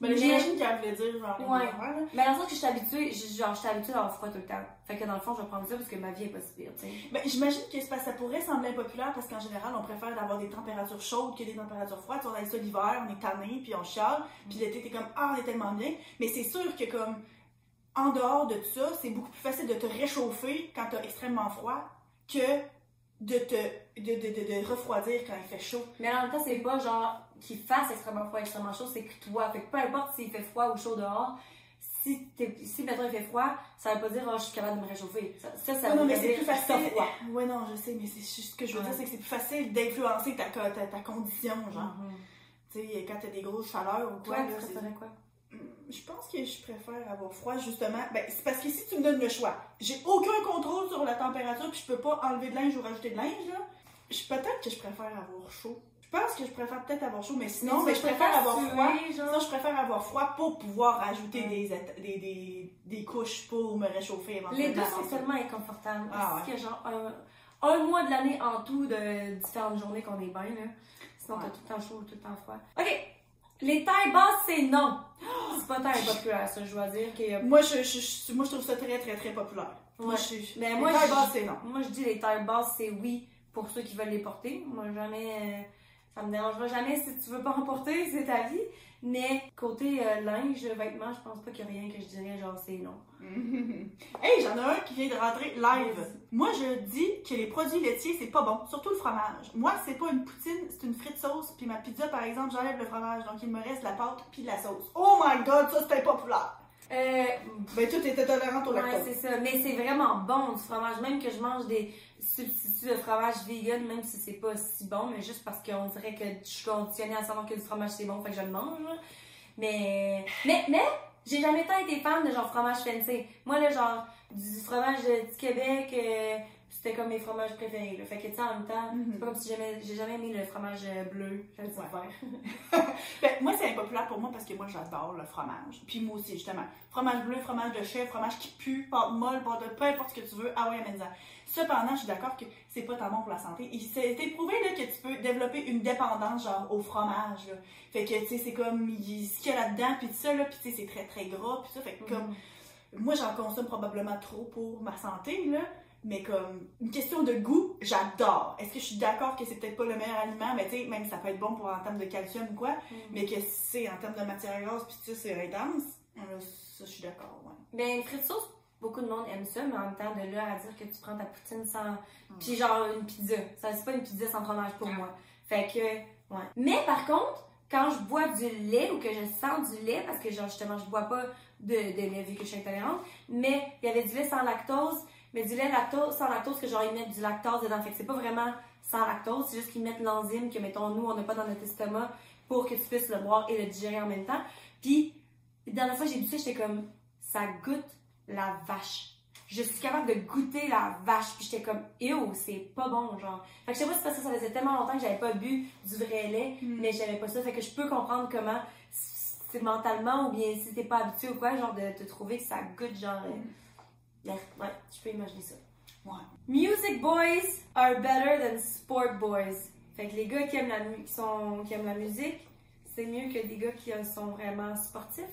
Mais- j'imagine qu'elle voulait dire, genre, Ouais. Mais dans le sens que je suis habituée, je- genre, je suis habituée d'avoir froid tout le temps. Fait que dans le fond, je vais prendre ça parce que ma vie est pas si pire, tu sais. Ben, j'imagine que c'est parce que ça pourrait sembler impopulaire parce qu'en général, on préfère d'avoir des températures chaudes que des températures froides. On a ça l'hiver, on est tanné, puis on chiale, puis l'été, t'es comme Ah, on est tellement bien. Mais c'est sûr que, comme, en dehors de tout ça, c'est beaucoup plus facile de te réchauffer quand t'as extrêmement froid que de te de, de, de, de refroidir quand il fait chaud. Mais en même temps, c'est pas genre qu'il fasse extrêmement froid, extrêmement chaud, c'est que toi. Fait que peu importe s'il fait froid ou chaud dehors, si, si mettons il fait froid, ça veut pas dire oh, je suis capable de me réchauffer. Ça, ça, ça Ouais, non, mais c'est plus facile. froid. Ouais, non, je sais, mais c'est juste ce que je veux Ouais. dire, c'est que c'est plus facile d'influencer ta, ta, ta condition, genre. Mhm. Tu sais, quand t'as des grosses chaleurs ou quoi, Toi, là, tu préférais quoi? Je pense que je préfère avoir froid, justement. Ben, c'est parce que si tu me donnes le choix, j'ai aucun contrôle sur la température, puis je peux pas enlever de linge ou rajouter de linge, là. Peut-être que je préfère avoir chaud. Je pense que je préfère peut-être avoir chaud, mais sinon, Mais je préfère avoir froid. Sinon, je préfère avoir froid pour pouvoir rajouter Ouais. des, des, des, des couches pour me réchauffer Les deux sont tellement inconfortables. Ah Est-ce que genre un, mois de l'année en tout de différentes journées qu'on est bien là. Sinon t'as tout le temps chaud ou tout le temps froid. Ok. Les tailles basses, c'est non. C'est pas tant impopulaire, ça, je dois dire. a- Moi, je, moi, je trouve ça très, très, très populaire. Moi, je suis. Mais les moi, tailles basses, c'est non. Moi, je dis les tailles basses, c'est oui pour ceux qui veulent les porter. Moi, jamais. Ça me dérangera jamais si tu veux pas en porter, <laughs> c'est ta vie. Mais côté euh, linge, vêtements, je pense pas qu'il y a rien que je dirais genre c'est non. <laughs> hey, j'en ai un qui vient de rentrer live. Moi, je dis que les produits laitiers, c'est pas bon, surtout le fromage. Moi, c'est pas une poutine, c'est une frite sauce. Puis ma pizza, par exemple, j'enlève le fromage, donc il me reste la pâte puis la sauce. Oh my god, ça c'est impopulaire. Euh, Ben, toi, t'étais tolérante au ouais, lactose. c'est ça. Mais c'est vraiment bon du fromage. Même que je mange des substituts de fromage vegan, même si c'est pas si bon, mais juste parce qu'on dirait que je suis conditionnée à savoir que du fromage c'est bon, fait que je le mange. Mais, mais, mais, j'ai jamais tant été fan de genre fromage fancy. Moi, là, genre, du fromage du Québec, euh, c'était comme mes fromages préférés. Là. Fait que, tu sais, en même temps, Mhm. c'est pas comme si j'ai jamais aimé le fromage euh, bleu. J'aime vert. <laughs> Ben, moi, c'est impopulaire pour moi parce que moi, j'adore le fromage. Puis moi aussi, justement. Fromage bleu, fromage de chèvre, fromage qui pue, pâte molle, pâte de peu importe ce que tu veux. Ah ouais, amène-en. Cependant, je suis d'accord que c'est pas tellement pour la santé. Il s'est prouvé là, que tu peux développer une dépendance, genre, au fromage. là. Fait que, tu sais, c'est comme il- ce qu'il y a là-dedans, puis tout ça, là, puis tu sais, c'est très, très gras, puis ça. Fait que, comme, moi, j'en consomme probablement trop pour ma santé, là. Mais comme, une question de goût, j'adore. Est-ce que je suis d'accord que c'est peut-être pas le meilleur aliment, mais tu sais, même ça peut être bon pour en termes de calcium ou quoi, Mhm. mais que c'est en termes de matière grasse, puis ça, c'est intense, euh, ça, je suis d'accord, ouais. Ben, une frite sauce, beaucoup de monde aime ça, mais en même temps, de là à dire que tu prends ta poutine sans. Puis genre une pizza. Ça, c'est pas une pizza sans fromage pour moi. Fait que, ouais. Mais par contre, quand je bois du lait ou que je sens du lait, parce que genre justement, je bois pas de, de lait vu que je suis intolérante, mais il y avait du lait sans lactose, mais du lait lactose, sans lactose, que genre ils mettent du lactose dedans. Fait que c'est pas vraiment sans lactose, c'est juste qu'ils mettent l'enzyme que, mettons, nous, on n'a pas dans notre estomac pour que tu puisses le boire et le digérer en même temps. Puis, la dernière fois j'ai bu ça, j'étais comme, ça goûte la vache. Je suis capable de goûter la vache. Puis j'étais comme, ew, c'est pas bon, genre. Fait que je sais pas si c'est parce que ça faisait tellement longtemps que j'avais pas bu du vrai lait, Mm. mais j'avais pas ça. Fait que je peux comprendre comment, c'est mentalement ou bien si t'es pas habitué ou quoi, genre de te trouver que ça goûte, genre. euh, yeah, ouais, je peux imaginer ça. Ouais. Music boys are better than sport boys. Fait que les gars qui aiment la, qui sont, qui aiment la musique, c'est mieux que des gars qui sont vraiment sportifs.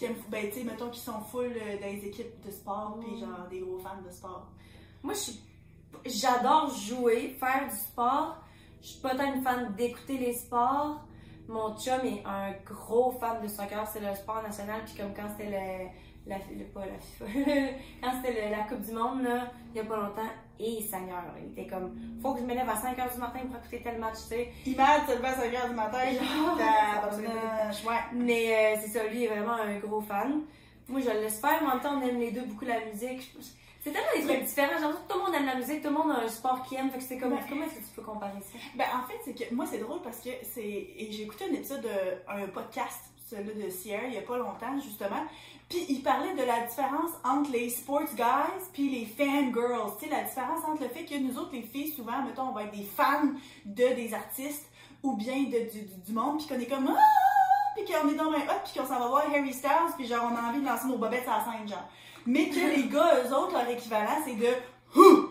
Qui aiment, ben, tu sais, mettons qu'ils sont full euh, dans les équipes de sport, puis Mm. genre des gros fans de sport. Moi, je suis- j'adore jouer, faire du sport. Je suis pas tant une fan d'écouter les sports. Mon chum est un gros fan de soccer, c'est le sport national. Puis comme quand c'était le, la, le- pas la FIFA, <laughs> quand c'était le- la Coupe du Monde, là, il y a pas longtemps, et Seigneur, il était comme, faut que je me lève à 5h du matin pour écouter tel match, tu sais. Imad se levait à 5h du matin, Genre. Mais euh, c'est ça, lui est vraiment un gros fan. Moi, je le laisse faire, mais en même temps, on aime les deux beaucoup la musique. C'est tellement des trucs différents. Que tout le monde aime la musique, tout le monde a un sport qui aime. Fait que c'est comme, comment est-ce que tu peux comparer ça? Ben, en fait, c'est que moi, c'est drôle parce que c'est. Et j'ai écouté un épisode d'un podcast, celui de Sierra, il y a pas longtemps, justement. Puis il parlait de la différence entre les sports guys puis les fan girls. Tu sais, la différence entre le fait que nous autres, les filles, souvent, mettons, on va être des fans de des artistes ou bien de, du, du, monde, puis qu'on est comme. Ah! Puis qu'on est dans un hop, puis qu'on s'en va voir Harry Styles, puis genre, on a envie de lancer nos bobettes à la scène, genre. Mais que <laughs> les gars, eux autres, leur équivalent, c'est de!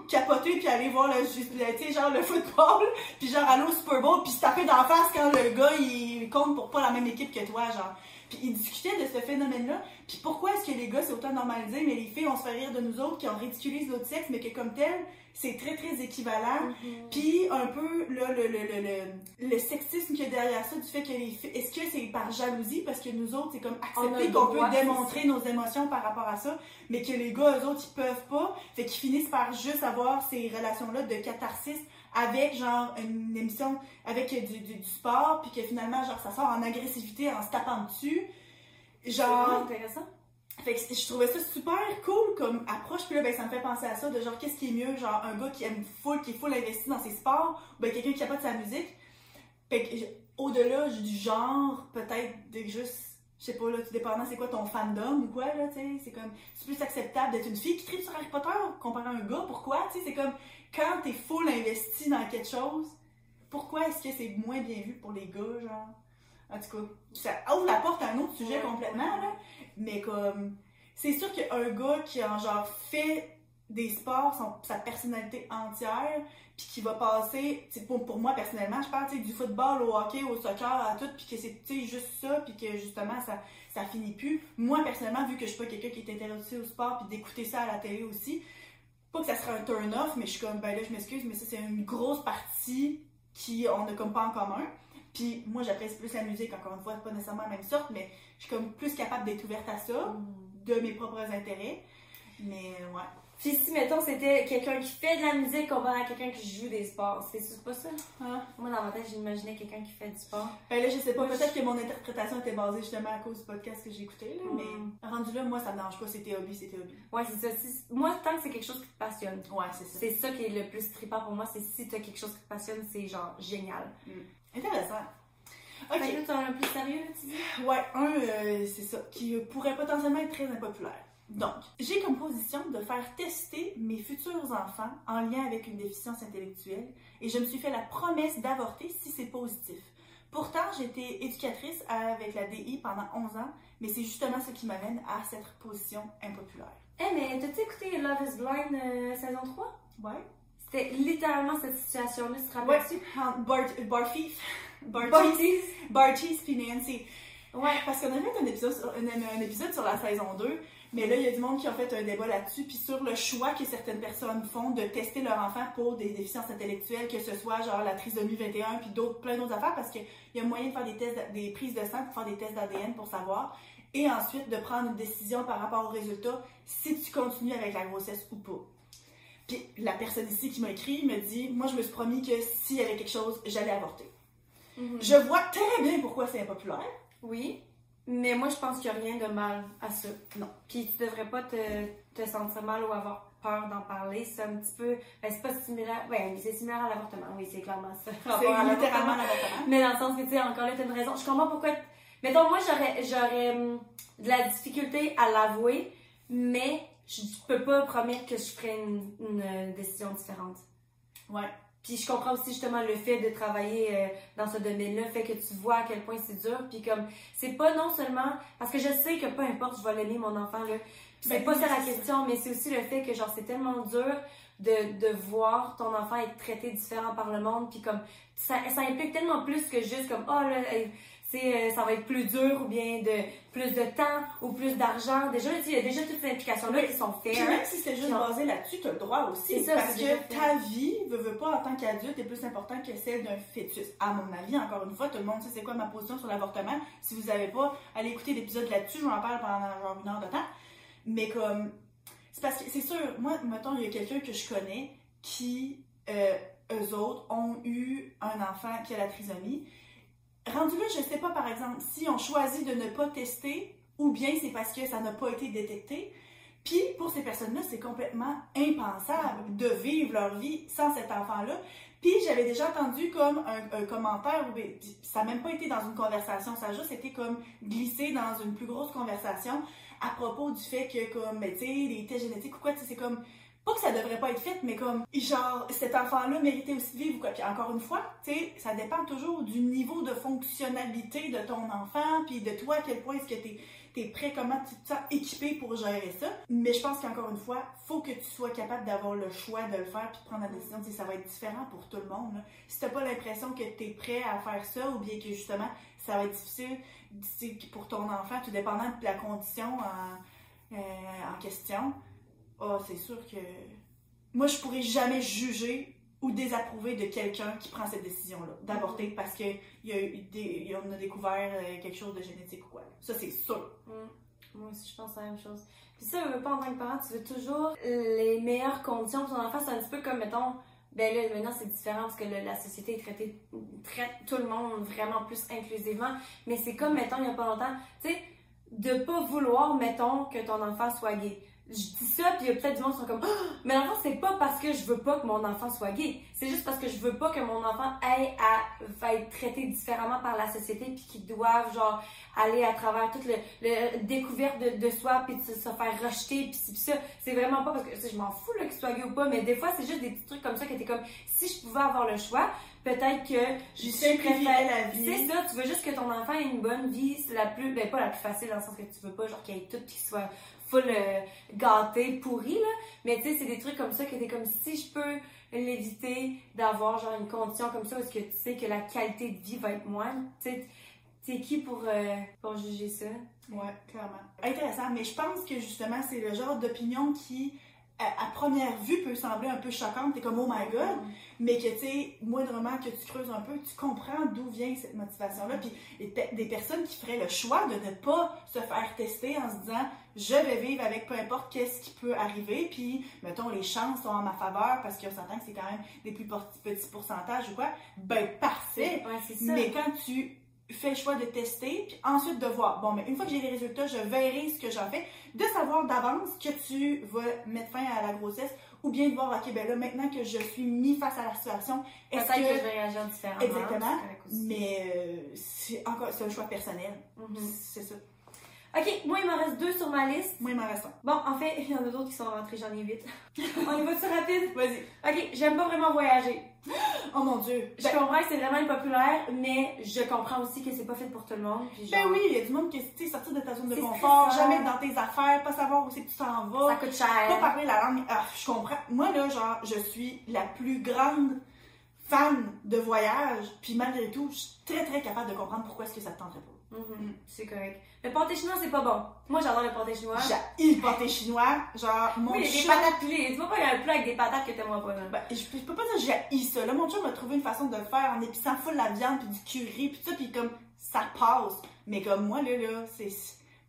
Capoter puis aller voir le, le- genre le football <laughs> puis genre aller au Super Bowl puis se taper d'en face quand le gars il compte pour pas la même équipe que toi genre puis ils discutaient de ce phénomène là puis pourquoi est-ce que les gars c'est autant normalisé mais les filles on se fait rire de nous autres qui on ridiculise l'autre sexe mais que comme tel c'est très très équivalent puis un peu là, le, le, le, le, le sexisme qu'il y a derrière ça, du fait que les filles. Est-ce que c'est par jalousie? Parce que nous autres, c'est comme accepter qu'on peut démontrer nos émotions par rapport à ça, mais que les gars, eux autres, ils peuvent pas. Fait qu'ils finissent par juste avoir ces relations-là de catharsis avec genre une émission avec du, du, du sport, puis que finalement, genre, ça sort en agressivité en se tapant dessus. C'est Genre, intéressant. fait que je trouvais ça super cool comme approche. Puis là, ben, ça me fait penser à ça, de genre, qu'est-ce qui est mieux, genre, un gars qui aime full, qui est full investi dans ses sports, ou ben, quelqu'un qui a pas de sa musique. Fait que, au-delà du genre, peut-être de juste, je sais pas, là, tout dépendant, c'est quoi ton fandom ou quoi, là, tu sais, c'est comme, c'est plus acceptable d'être une fille qui tripe sur Harry Potter comparé à un gars, pourquoi, tu sais, c'est comme, quand t'es full investi dans quelque chose, pourquoi est-ce que c'est moins bien vu pour les gars, genre? En tout cas, ça ouvre la porte à un autre sujet Ouais, complètement, ouais. là. Mais comme, c'est sûr qu'un gars qui a genre fait des sports, son- sa personnalité entière, puis qui va passer, pour, pour moi personnellement, je parle tu sais, du football au hockey, au soccer, à tout, puis que c'est tu sais, juste ça, puis que justement ça, ça finit plus. Moi personnellement, vu que je suis pas quelqu'un qui est intéressé au sport, puis d'écouter ça à la télé aussi, pas que ça serait un turn-off, mais je suis comme, ben là, je m'excuse, mais ça c'est une grosse partie qui on a comme pas en commun. Puis moi j'apprécie plus la musique, encore une fois, pas nécessairement la même sorte, mais je suis comme plus capable d'être ouverte à ça, de mes propres intérêts. Mais ouais. Puis si, mettons, c'était quelqu'un qui fait de la musique comparé à quelqu'un qui joue des sports, c'est pas ça? Ah. Moi, dans ma tête, j'imaginais quelqu'un qui fait du sport. Ben là, je sais pas, peut-être que mon interprétation était basée justement à cause du podcast que j'ai écouté, là, Mm. mais rendu là, moi, ça me dérange pas, c'était hobby, c'était hobby. Ouais, c'est ça. Si- moi, tant que c'est quelque chose qui te passionne, Ouais, c'est ça. c'est ça qui est le plus trippant pour moi, c'est si t'as quelque chose qui te passionne, c'est genre génial. Intéressant. Fait Ok. que là, t'as un plus sérieux, là, tu dis? Ouais, un, euh, c'est ça, qui pourrait potentiellement être très impopulaire. Donc, j'ai comme position de faire tester mes futurs enfants en lien avec une déficience intellectuelle et je me suis fait la promesse d'avorter si c'est positif. Pourtant, j'étais éducatrice avec la DI pendant 11 ans, mais c'est justement ce qui m'amène à cette position impopulaire. Eh, mais t'as-tu écouté Love is Blind euh, saison 3? Ouais. C'était littéralement cette situation-là, tu te Ouais, rappelles-tu? Bart, Barfy, Barty, Barties. Barty's puis Nancy. Ouais. Parce qu'on a fait un épisode, sur, un, un épisode sur la saison 2, mais là, il y a du monde qui a fait un débat là-dessus, puis sur le choix que certaines personnes font de tester leur enfant pour des déficiences intellectuelles, que ce soit genre la trisomie 21, puis d'autres, plein d'autres affaires, parce qu'il y a moyen de faire des tests, d'a- des prises de sang pour faire des tests d'ADN pour savoir, et ensuite de prendre une décision par rapport au résultat, si tu continues avec la grossesse ou pas. Puis la personne ici qui m'a écrit me dit, moi je me suis promis que s'il y avait quelque chose, j'allais avorter. Mhm. Je vois très bien pourquoi c'est impopulaire. Oui, mais moi je pense qu'il n'y a rien de mal à ça. Non. Puis tu devrais pas te, te sentir mal ou avoir peur d'en parler. C'est un petit peu. Ben, c'est pas similaire. Ben, c'est similaire à l'avortement. Oui, c'est clairement ça. C'est <laughs> littéralement l'avortement. Mais dans le sens que, tu sais, encore là, t'as une raison. Je comprends pourquoi. Mettons, moi, j'aurais, j'aurais hum, de la difficulté à l'avouer, mais je peux pas promettre que je ferais une, une, décision différente. Ouais. Puis je comprends aussi justement le fait de travailler euh, dans ce domaine-là, fait que tu vois à quel point c'est dur. Puis comme, c'est pas non seulement. Parce que je sais que peu importe, je vais l'aimer, mon enfant, là. Puis c'est Ben, pas ça la question, mais c'est aussi le fait que, genre, c'est tellement dur de, de voir ton enfant être traité différent par le monde. Puis comme, ça, ça implique tellement plus que juste comme, oh là, euh, c'est, ça va être plus dur ou bien de plus de temps ou plus d'argent. Déjà, tu il y a déjà toutes ces implications-là Oui. qui sont Puis faites. même si c'était juste basé là-dessus, t'as le droit aussi. C'est ça, parce c'est que ta vie, veut, veut pas, en tant qu'adulte, est plus importante que celle d'un fœtus. À mon avis, encore une fois, tout le monde sait c'est quoi ma position sur l'avortement. Si vous avez pas, allez écouter l'épisode là-dessus, je vais en parle pendant genre une heure de temps. Mais comme, c'est parce que c'est sûr, moi, mettons, il y a quelqu'un que je connais qui, euh, eux autres, ont eu un enfant qui a la trisomie. Je sais pas, par exemple, si on choisit de ne pas tester, ou bien c'est parce que ça n'a pas été détecté. Puis, pour ces personnes-là, c'est complètement impensable de vivre leur vie sans cet enfant-là. Puis, j'avais déjà entendu comme un, commentaire, où ben, ça n'a même pas été dans une conversation, ça a juste été comme glissé dans une plus grosse conversation à propos du fait que, comme, ben, tu sais, les tests génétiques ou quoi, c'est comme, pas que ça devrait pas être fait, mais comme, genre, cet enfant-là méritait aussi de vivre quoi. Puis encore une fois, tu sais, ça dépend toujours du niveau de fonctionnalité de ton enfant, puis de toi, à quel point est-ce que t'es t'es prêt, comment tu te sens équipé pour gérer ça. Mais je pense qu'encore une fois, faut que tu sois capable d'avoir le choix de le faire puis de prendre la décision. Tu sais, ça va être différent pour tout le monde. là. Si t'as pas l'impression que tu es prêt à faire ça ou bien que justement ça va être difficile pour ton enfant, tout dépendant de la condition en, euh, en question, ah, c'est sûr que moi je pourrais jamais juger ou désapprouver de quelqu'un qui prend cette décision-là, d'avorter parce que il y a eu des, on a découvert euh, quelque chose de génétique ou quoi. Ça, c'est sûr. Mm. Moi aussi, je pense à la même chose. Puis ça, veux pas en tant que parent, tu veux toujours les meilleures conditions pour ton enfant. C'est un petit peu comme, mettons, ben là, maintenant, c'est différent parce que le- la société est traitée, traite tout le monde vraiment plus inclusivement. Mais c'est comme, mettons, il y a pas longtemps, tu sais, de pas vouloir, mettons, que ton enfant soit gay. Je dis ça, puis il y a peut-être du monde qui sont comme, Ah! mais en fait, c'est pas parce que je veux pas que mon enfant soit gay. C'est juste parce que je veux pas que mon enfant ait à, va être traité différemment par la société, puis qu'il doive, genre, aller à travers toute le, le découverte de, de soi, puis de se, se faire rejeter, puis ça. C'est vraiment pas parce que je m'en fous là, qu'il soit gay ou pas, mais des fois, c'est juste des petits trucs comme ça que t'es comme, si je pouvais avoir le choix, peut-être que Je préfères- la vie. C'est ça, tu veux juste que ton enfant ait une bonne vie, c'est la plus, ben pas la plus facile dans le sens que tu veux pas, genre qu'il ait tout, qu'il soit full euh, gâté, pourri, là. Mais tu sais, c'est des trucs comme ça que t'es comme, si je peux l'éviter d'avoir genre une condition comme ça, parce que tu sais que la qualité de vie va être moindre, tu sais, t'es qui pour, euh, pour juger ça? Ouais, clairement. Intéressant, mais je pense que justement, c'est le genre d'opinion qui à, à première vue peut sembler un peu choquante, t'es comme oh my god, mais que tu sais, moindrement que tu creuses un peu, tu comprends d'où vient cette motivation-là. Puis des pe- des personnes qui feraient le choix de ne pas se faire tester en se disant je vais vivre avec peu importe qu'est-ce qui peut arriver, puis mettons les chances sont en ma faveur parce qu'on s'entend que c'est quand même des plus petits pourcentages ou quoi, ben parfait. Ouais, c'est ça. Mais quand tu fais le choix de tester, puis ensuite de voir, bon, mais une fois que j'ai les résultats, je verrai ce que j'en fais, de savoir d'avance que tu vas mettre fin à la grossesse, ou bien de voir, ok, ben là, maintenant que je suis mis face à la situation, est-ce que... que... je vais réagir différemment. Exactement. Mais euh, c'est encore, c'est un choix personnel. Mhm. C'est ça. Ok, moi, il m'en reste deux sur ma liste. Moi, il m'en reste un. Bon, en fait, il y en a d'autres qui sont rentrés, j'en ai huit. <laughs> On y va-tu rapide? Vas-y. Ok, j'aime pas vraiment voyager. <gasps> Oh mon Dieu. Je Ben, comprends que c'est vraiment impopulaire, mais je comprends aussi que c'est pas fait pour tout le monde. Ben oui, il y a du monde qui est sortir de ta zone de confort, stressant. jamais être dans tes affaires, pas savoir où c'est que tu t'en vas. Ça coûte pas cher. parler la langue. Ah, je comprends. Moi, là, genre, je suis la plus grande fan de voyage, puis malgré tout, je suis très, très capable de comprendre pourquoi est-ce que ça te tenterait pas. Mhm, C'est correct. Le pâté chinois, c'est pas bon. Moi, j'adore le pâté chinois. J'ai le pâté chinois, genre, mon Oui, des patates pilées. Tu vois pas, il y a un plat avec des patates que t'aimerais pas. Ben, je, je peux pas dire que j'ai ça. Là, mon chum m'a trouvé une façon de le faire en épissant full la viande, puis du curry, puis ça, puis comme, ça passe. Mais comme moi, là, là, c'est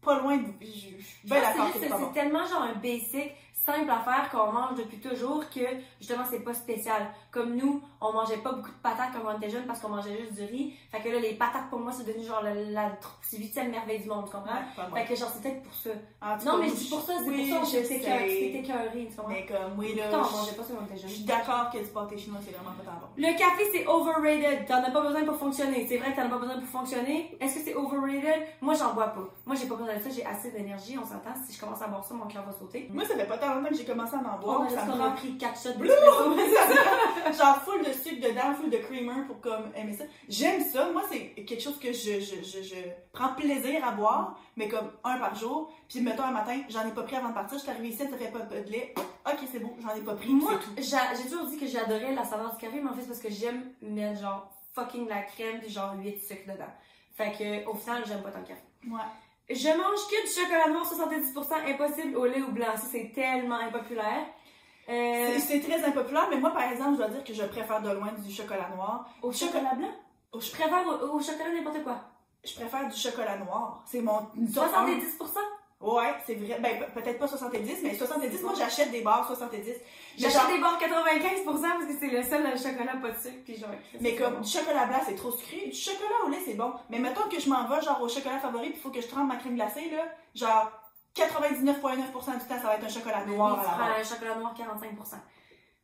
pas loin de... Je je pense que d'accord c'est juste bon. c'est tellement genre un basic, simple à faire qu'on mange depuis toujours que justement c'est pas spécial. Comme nous, on mangeait pas beaucoup de patates quand on était jeunes parce qu'on mangeait juste du riz. Fait que là, les patates pour moi c'est devenu genre la, la huitième merveille du monde, tu comprends? Ouais. Fait que genre c'est peut-être pour ça. Tout Non, mais je dis pour ça, c'est oui, pour ça je que c'était sais. écœuré, tu comprends? Mais comme, oui, là, Pourtant, on je- mangeait pas ça quand on était je jeunes. suis d'accord que du pâté chinois, c'est vraiment pas tant bon. Le café, c'est overrated. T'en as pas besoin pour fonctionner. C'est vrai que t'en as pas besoin pour fonctionner. Est-ce que c'est overrated? Moi, j'en bois pas. Moi, j'ai pas besoin de ça. J'ai assez d'énergie. On s'entend. Si je commence à boire ça, mon cœur va sauter. Moi, ça fait pas tant longtemps que j'ai commencé à en On boire, a juste prend pris 4 shots d'espresso. <laughs> <laughs> <laughs> genre full de sucre dedans, full de creamer pour comme aimer ça. J'aime ça. Moi, c'est quelque chose que je, je, je, je prends plaisir à boire, mais comme un par jour. Puis mettons un matin, j'en ai pas pris avant de partir. Je suis arrivée ici, ça fait pas de lait. Ok, c'est bon, j'en ai pas pris. Moi, j'ai toujours dit que j'adorais la saveur du café, mais en fait, c'est parce que j'aime mettre genre fucking la crème puis genre 8 sucres dedans. Fait que, au final, j'aime pas tant le café. Ouais. Je mange que du chocolat noir 70% impossible au lait ou blanc. Ça, c'est tellement impopulaire. Euh, C'est- très impopulaire, mais moi, par exemple, je dois dire que je préfère de loin du chocolat noir. au chocolat blanc? Au Je préfère au, au chocolat n'importe quoi. Je préfère du chocolat noir. C'est mon top 70%? un. Ouais, c'est vrai. Ben, pe- peut-être pas 70%, mais 70%, moi, j'achète des barres 70. Mais J'achète des barres 95% parce que c'est le seul euh, chocolat pas de sucre. Puis genre, Mais comme bon. du chocolat blanc, c'est trop sucré. Du chocolat au lait, c'est bon. Mais mettons que je m'en vais genre au chocolat favori, puis il faut que je trempe ma crème glacée, là. Genre 99,9% du temps, ça va être un chocolat Oui, noir tu à la prends un chocolat noir 45%.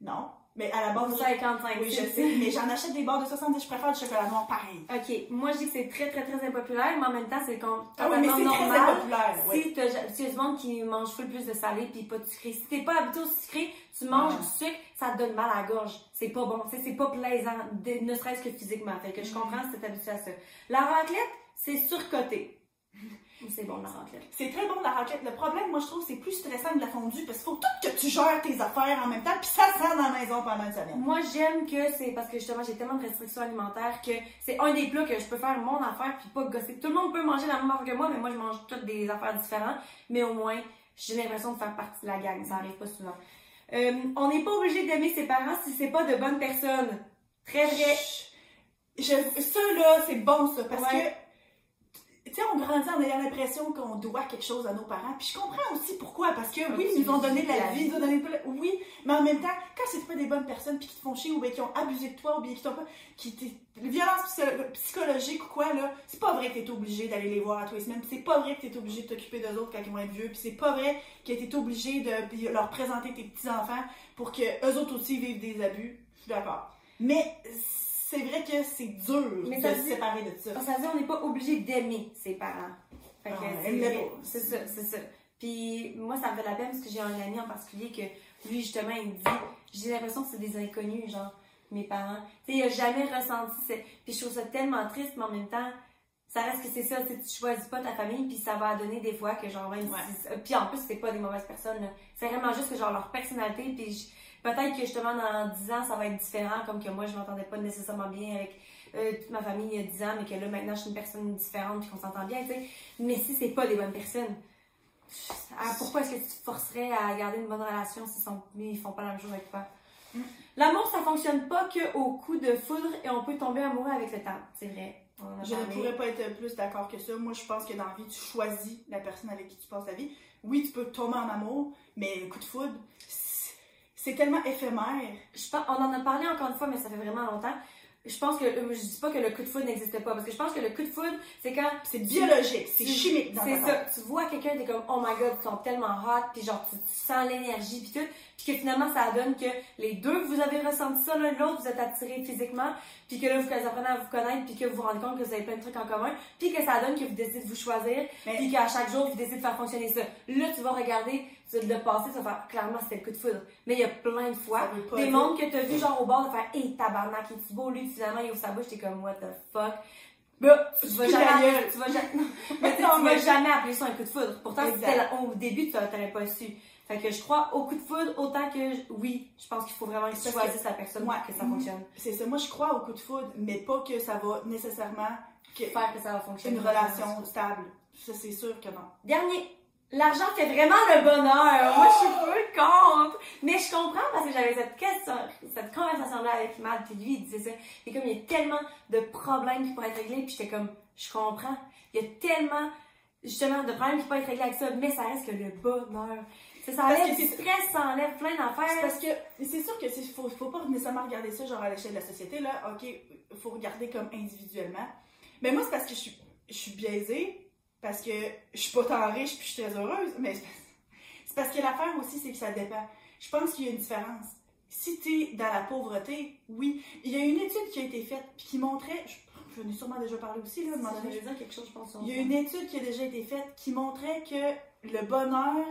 Non. Mais à la base, Ou 55. oui, je sais. Mais j'en achète des barres de 70, je préfère du chocolat noir pareil. Ok, moi je dis que c'est très très très impopulaire, mais en même temps c'est con- Ah oui, mais c'est très normal. impopulaire. Oui. Si t'as- si y a du monde qui mange full plus de salé puis pas de sucré, si t'es pas habitué au sucré, tu manges du sucre, ça te donne mal à la gorge. C'est pas bon, tu c'est pas plaisant, ne serait-ce que physiquement. Fait que je Mm. comprends si t'es habitué à ça. La raclette, c'est surcoté. C'est bon la raclette? C'est très bon la raclette. Le problème, moi, je trouve, c'est plus stressant que la fondue parce qu'il faut tout que tu gères tes affaires en même temps, puis ça sent dans la maison pendant une semaine. Moi, j'aime que c'est parce que justement, j'ai tellement de restrictions alimentaires que c'est un des plats que je peux faire mon affaire puis pas gosser. Tout le monde peut manger la même affaire que moi, mais moi, je mange toutes des affaires différentes. Mais au moins, j'ai l'impression de faire partie de la gang. Ça arrive pas souvent. Euh, on n'est pas obligé d'aimer ses parents si c'est pas de bonnes personnes. Très vrai. Je, ça, là, c'est bon, ça, parce Ouais. que, sais, on grandit en ayant l'impression qu'on doit quelque chose à nos parents. Puis je comprends aussi pourquoi, parce que oui, ils nous ont donné de la vie, ils nous ont donné de la- oui, mais en même temps, quand c'est pas des bonnes personnes, puis qui te font chier, ou bien qui ont abusé de toi, ou bien qui t'ont pas, qui t'es, violence psy- psychologique ou quoi, là, c'est pas vrai que t'es obligé d'aller les voir à tous les semaines, c'est pas vrai que t'es obligé de t'occuper d'eux autres quand ils vont être vieux, puis c'est pas vrai que t'es obligé de leur présenter tes petits-enfants pour que eux autres aussi vivent des abus. Je suis d'accord. Mais c'est vrai que c'est dur Mais de se dit- séparer de ça. Ça veut dire on n'est pas obligé d'aimer ses parents. Fait que Ah, c'est- ça, c'est ça. Puis moi, ça me fait la peine parce que j'ai un ami en particulier que lui, justement, il me dit j'ai l'impression que c'est des inconnus, genre, mes parents. Tu sais, il a jamais ressenti ça. Puis je trouve ça tellement triste, mais en même temps, ça reste que c'est ça, tu choisis pas ta famille, puis ça va donner des fois que, genre, même Ouais. Puis en plus, c'est pas des mauvaises personnes. C'est vraiment juste que, genre, leur personnalité, puis peut-être que justement, dans 10 ans, ça va être différent, comme que moi, je m'entendais pas nécessairement bien avec euh, toute ma famille il y a 10 ans, mais que là, maintenant, je suis une personne différente, puis qu'on s'entend bien, tu sais. Mais si c'est pas des bonnes personnes, Ah, pourquoi est-ce que tu te forcerais à garder une bonne relation s'ils sont, ils font pas la même chose avec toi? Mm. L'amour, ça fonctionne pas qu'au coup de foudre et on peut tomber amoureux avec le temps. C'est vrai. Je ne pourrais pas être plus d'accord que ça. Moi, je pense que dans la vie, tu choisis la personne avec qui tu passes ta vie. Oui, tu peux tomber en amour, mais le coup de foudre, c'est- tellement éphémère. Je pense, on en a parlé encore une fois, mais ça fait vraiment longtemps. Je pense que, euh, je dis pas que le coup de foudre n'existe pas, parce que je pense que le coup de foudre, c'est quand C'est biologique, c'est chimique C'est ça. Tu vois quelqu'un, t'es comme, oh my god, ils sont tellement hot, puis genre, tu, tu sens l'énergie, puis tout. Puis que finalement, ça donne que les deux, vous avez ressenti ça l'un de l'autre, vous êtes attirés physiquement, puis que là, vous apprenez à vous connaître, puis que vous vous rendez compte que vous avez plein de trucs en commun, puis que ça donne que vous décidez de vous choisir, Mais- puis qu'à chaque jour, vous décidez de faire fonctionner ça. Là, tu vas regarder tu- le passé, tu vas faire, clairement, c'était le coup de foudre. Mais il y a plein de fois, des mondes que t'as vu genre au bord de faire, hey, tabarnak, il est beau, lui, finalement, il ouvre sa bouche, t'es comme, what the fuck? Bah, Tu tu vas jamais, tu vas jamais, <laughs> mais tu <laughs> tu vas jamais appeler ça un coup de foudre. Pourtant, au début, tu n'aurais pas su. Fait que je crois au coup de foudre autant que je- oui, je pense qu'il faut vraiment que tu choisisses la personne Ouais. pour que ça fonctionne. C'est ça, moi je crois au coup de foudre, mais pas que ça va nécessairement que Faire que ça va fonctionner. une relation stable. Ça c'est sûr que non. Dernier. L'argent fait vraiment le bonheur. Moi, je suis peu contre. Mais je comprends parce que j'avais cette question, cette conversation-là avec Matt, puis lui, il disait ça. Et comme il y a tellement de problèmes qui pourraient être réglés, puis j'étais comme, je comprends. Il y a tellement, justement, de problèmes qui pourraient être réglés avec ça, mais ça reste que le bonheur. Ça Parce enlève que du stress, ça enlève plein d'affaires. parce que c'est sûr que c'est faut, faut pas nécessairement regarder ça genre à l'échelle de la société là. OK, faut regarder comme individuellement. Mais moi c'est parce que je suis je suis biaisée parce que je suis pas tant riche puis je suis très heureuse, mais c'est parce- que l'affaire aussi c'est que ça dépend. Je pense qu'il y a une différence. Si tu es dans la pauvreté, oui, il y a une étude qui a été faite puis qui montrait je, j'en ai sûrement déjà parlé aussi là, donné. Je dire quelque chose, je pense. Il y a une étude qui a déjà été faite qui montrait que le bonheur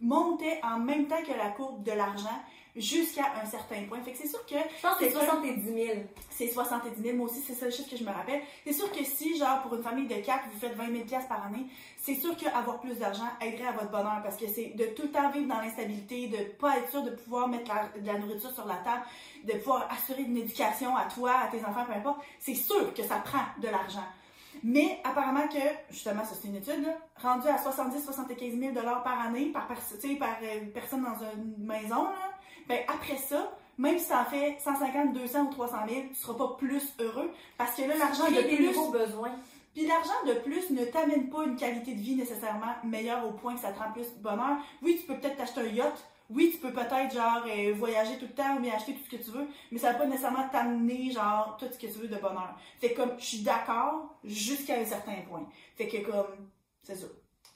montait en même temps que la courbe de l'argent jusqu'à un certain point. Fait que c'est sûr que Je pense que c'est c'est 70 000. c'est 70 000. Moi aussi, c'est ça le chiffre que je me rappelle. C'est sûr que si, genre, pour une famille de 4, vous faites 20 000 piastres par année, c'est sûr qu'avoir plus d'argent aiderait à votre bonheur parce que c'est de tout le temps vivre dans l'instabilité, de pas être sûr de pouvoir mettre la- de la nourriture sur la table, de pouvoir assurer une éducation à toi, à tes enfants, peu importe. C'est sûr que ça prend de l'argent. Mais apparemment que, justement, ça c'est une étude, là, rendu à 70-75 000 par année par, par euh, personne dans une maison, là, ben après ça, même si ça en fait 150, 200 ou 300 000, tu seras pas plus heureux parce que là, l'argent de plus... nouveaux besoins. Puis l'argent de plus ne t'amène pas une qualité de vie nécessairement meilleure au point que ça te rend plus bonheur. Oui, tu peux peut-être t'acheter un yacht. Oui, tu peux peut-être genre euh, voyager tout le temps ou bien acheter tout ce que tu veux, mais ça va pas nécessairement t'amener genre tout ce que tu veux de bonheur. Fait que comme je suis d'accord jusqu'à un certain point. Fait que comme c'est ça.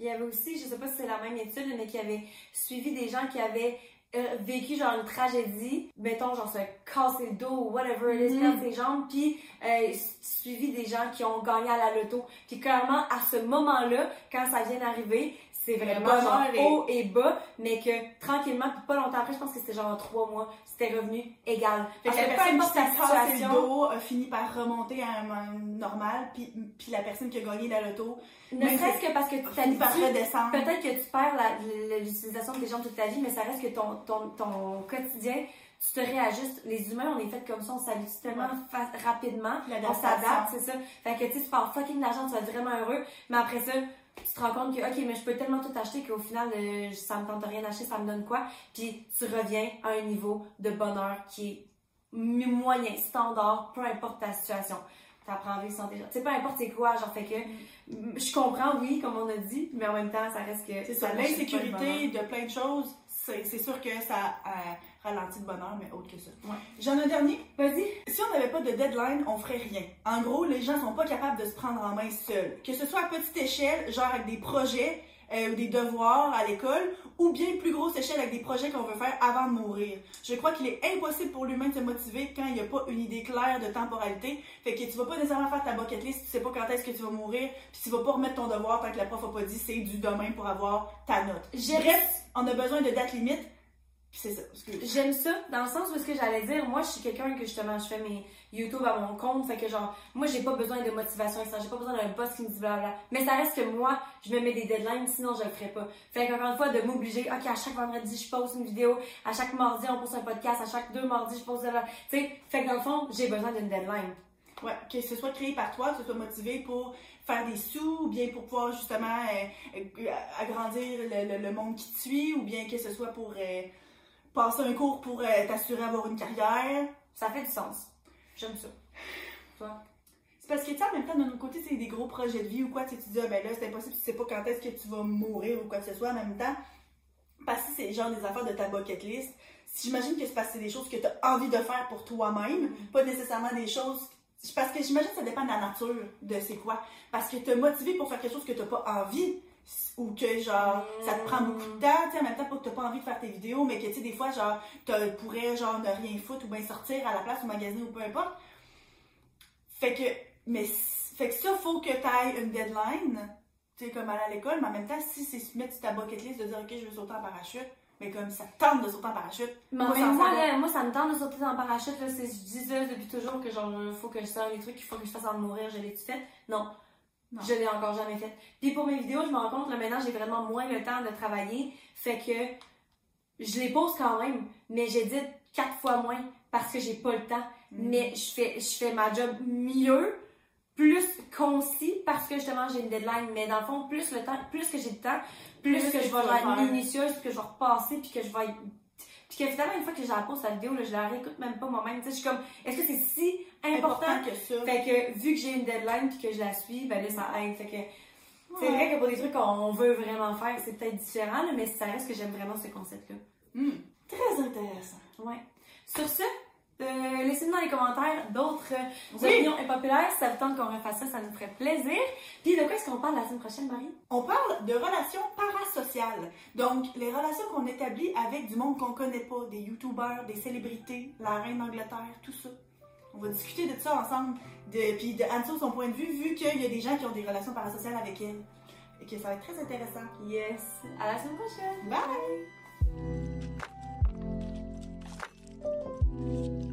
Il y avait aussi, je sais pas si c'est la même étude, mais qui avait suivi des gens qui avaient euh, vécu genre une tragédie, mettons genre se casser le dos ou whatever, it is, Mhm. perdre ses jambes, puis euh, suivi des gens qui ont gagné à la loto. Puis clairement, à ce moment-là, quand ça vient d'arriver, c'est vraiment genre haut et bas, mais que tranquillement, puis pas longtemps après, je pense que c'était genre en trois mois, c'était revenu égal. Fait que la personne qui s'est le situation, dos a fini par remonter à un, normal, puis, puis la personne qui a gagné la loto ne serait-ce que parce que tu fini par redescendre. Peut-être que tu perds l'utilisation de tes jambes toute ta vie, mais ça reste que ton, ton, ton quotidien, tu te réajustes. Les humains, on est fait comme ça, on s'habitue tellement rapidement, on s'adapte, c'est ça. Fait que tu sais, tu parles fucking d'argent, tu vas être vraiment heureux, mais après ça, tu te rends compte que, ok, mais je peux tellement tout acheter qu'au final, euh, ça me tente rien d'acheter, ça me donne quoi? Puis tu reviens à un niveau de bonheur qui est moyen, standard, peu importe ta situation. T'apprends à vivre sans tes jambes. Tu sais, peu importe c'est quoi, genre, fait que, je comprends, oui, comme on a dit, mais en même temps, ça reste que. C'est ça, l'insécurité de plein de choses, c'est sûr que ça euh, ralentit le bonheur, mais autre que ça. Ouais. J'en ai un dernier? Vas-y. Si on n'avait pas de deadline, on ferait rien. En gros, les gens sont pas capables de se prendre en main seuls. Que ce soit à petite échelle, genre avec des projets euh, ou des devoirs à l'école, ou bien plus grosse échelle avec des projets qu'on veut faire avant de mourir. Je crois qu'il est impossible pour l'humain de se motiver quand il n'y a pas une idée claire de temporalité. Fait que tu vas pas nécessairement faire ta bucket list, tu sais pas quand est-ce que tu vas mourir, puis tu vas pas remettre ton devoir tant que la prof a pas dit c'est du demain pour avoir ta note. J'ai- Bref, on a besoin de date limite, c'est ça. J'aime ça, dans le sens où ce que j'allais dire, moi, je suis quelqu'un que justement, je fais mes YouTube à mon compte, fait que genre, moi, j'ai pas besoin de motivation externe, j'ai pas besoin d'un boss qui me dit blablabla. Mais ça reste que moi, je me mets des deadlines, sinon je le ferais pas. Fait qu'encore une fois, de m'obliger, ok, à chaque vendredi, je poste une vidéo, à chaque mardi, on poste un podcast, à chaque deux mardis, je poste de la. Tu sais, fait que dans le fond, j'ai besoin d'une deadline. Ouais, que ce soit créé par toi, que ce soit motivé pour faire des sous, ou bien pour pouvoir justement euh, euh, agrandir le, le- le monde qui te suit, ou bien que ce soit pour euh, passer un cours pour euh, t'assurer d'avoir une carrière. Ça fait du sens. J'aime ça. Toi? C'est parce que, tu sais, en même temps, d'un autre côté, c'est des gros projets de vie ou quoi, tu tu dis, ah, ben là, c'est impossible, tu sais pas quand est-ce que tu vas mourir ou quoi que ce soit en même temps. Parce que c'est genre des affaires de ta bucket list. J'imagine que c'est parce que c'est des choses que tu as envie de faire pour toi-même, pas nécessairement des choses. Parce que j'imagine que ça dépend de la nature de c'est quoi. Parce que te motiver pour faire quelque chose que tu pas envie, ou que genre ça te prend beaucoup de temps, tu en même temps, pas que t'as pas envie de faire tes vidéos, mais que tu sais, des fois, genre, tu pourrais genre ne rien foutre ou bien sortir à la place ou magasiner ou peu importe. Fait que, mais, fait que ça, faut que tu ailles une deadline, tu sais, comme aller à l'école, mais en même temps, si c'est se mettre sur ta bucket list de dire, ok, je veux sauter en parachute, mais comme ça te tente de sauter en parachute, Mais moi, même moi, me là, moi, ça me tente de sauter en parachute. Là, c'est, je dis ça depuis toujours que genre, faut que je sorte les trucs, il faut que je fasse en mourir. Je l'ai-tu fait? Non. Non. Je l'ai encore jamais fait. Puis pour mes vidéos, je me rends compte, là, maintenant, j'ai vraiment moins le temps de travailler. Fait que je les pose quand même, mais j'édite quatre fois moins parce que j'ai pas le temps. Mhm. Mais je fais, je fais ma job mieux, plus concis parce que justement, j'ai une deadline. Mais dans le fond, plus le temps, plus que j'ai de temps, plus, Plus que, que je vais être minutieuse, puis que je vais repasser, puis que je vais puis que finalement, une fois que j'ai la pause la vidéo, là, je la réécoute même pas moi-même. Tu sais, je suis comme, est-ce que c'est si important? important que ça? Fait que vu que j'ai une deadline puis que je la suis, ben là, ça aide. Fait que c'est vrai que pour des trucs qu'on veut vraiment faire, c'est peut-être différent, là, mais ça reste que j'aime vraiment ce concept-là. Hmm. Très intéressant. Ouais. Sur ce, euh, laissez-nous dans les commentaires d'autres euh, oui. opinions impopulaires. Si ça vous tente qu'on refasse ça, ça nous ferait plaisir. Puis de quoi est-ce qu'on parle la semaine prochaine, Marie? On parle de relations parasociales. Donc, les relations qu'on établit avec du monde qu'on connaît pas, des youtubeurs, des célébrités, la reine d'Angleterre, tout ça. On va discuter de tout ça ensemble, puis de Anso, son point de vue, vu qu'il y a des gens qui ont des relations parasociales avec elle. Et que ça va être très intéressant. Yes. À la semaine prochaine. Bye.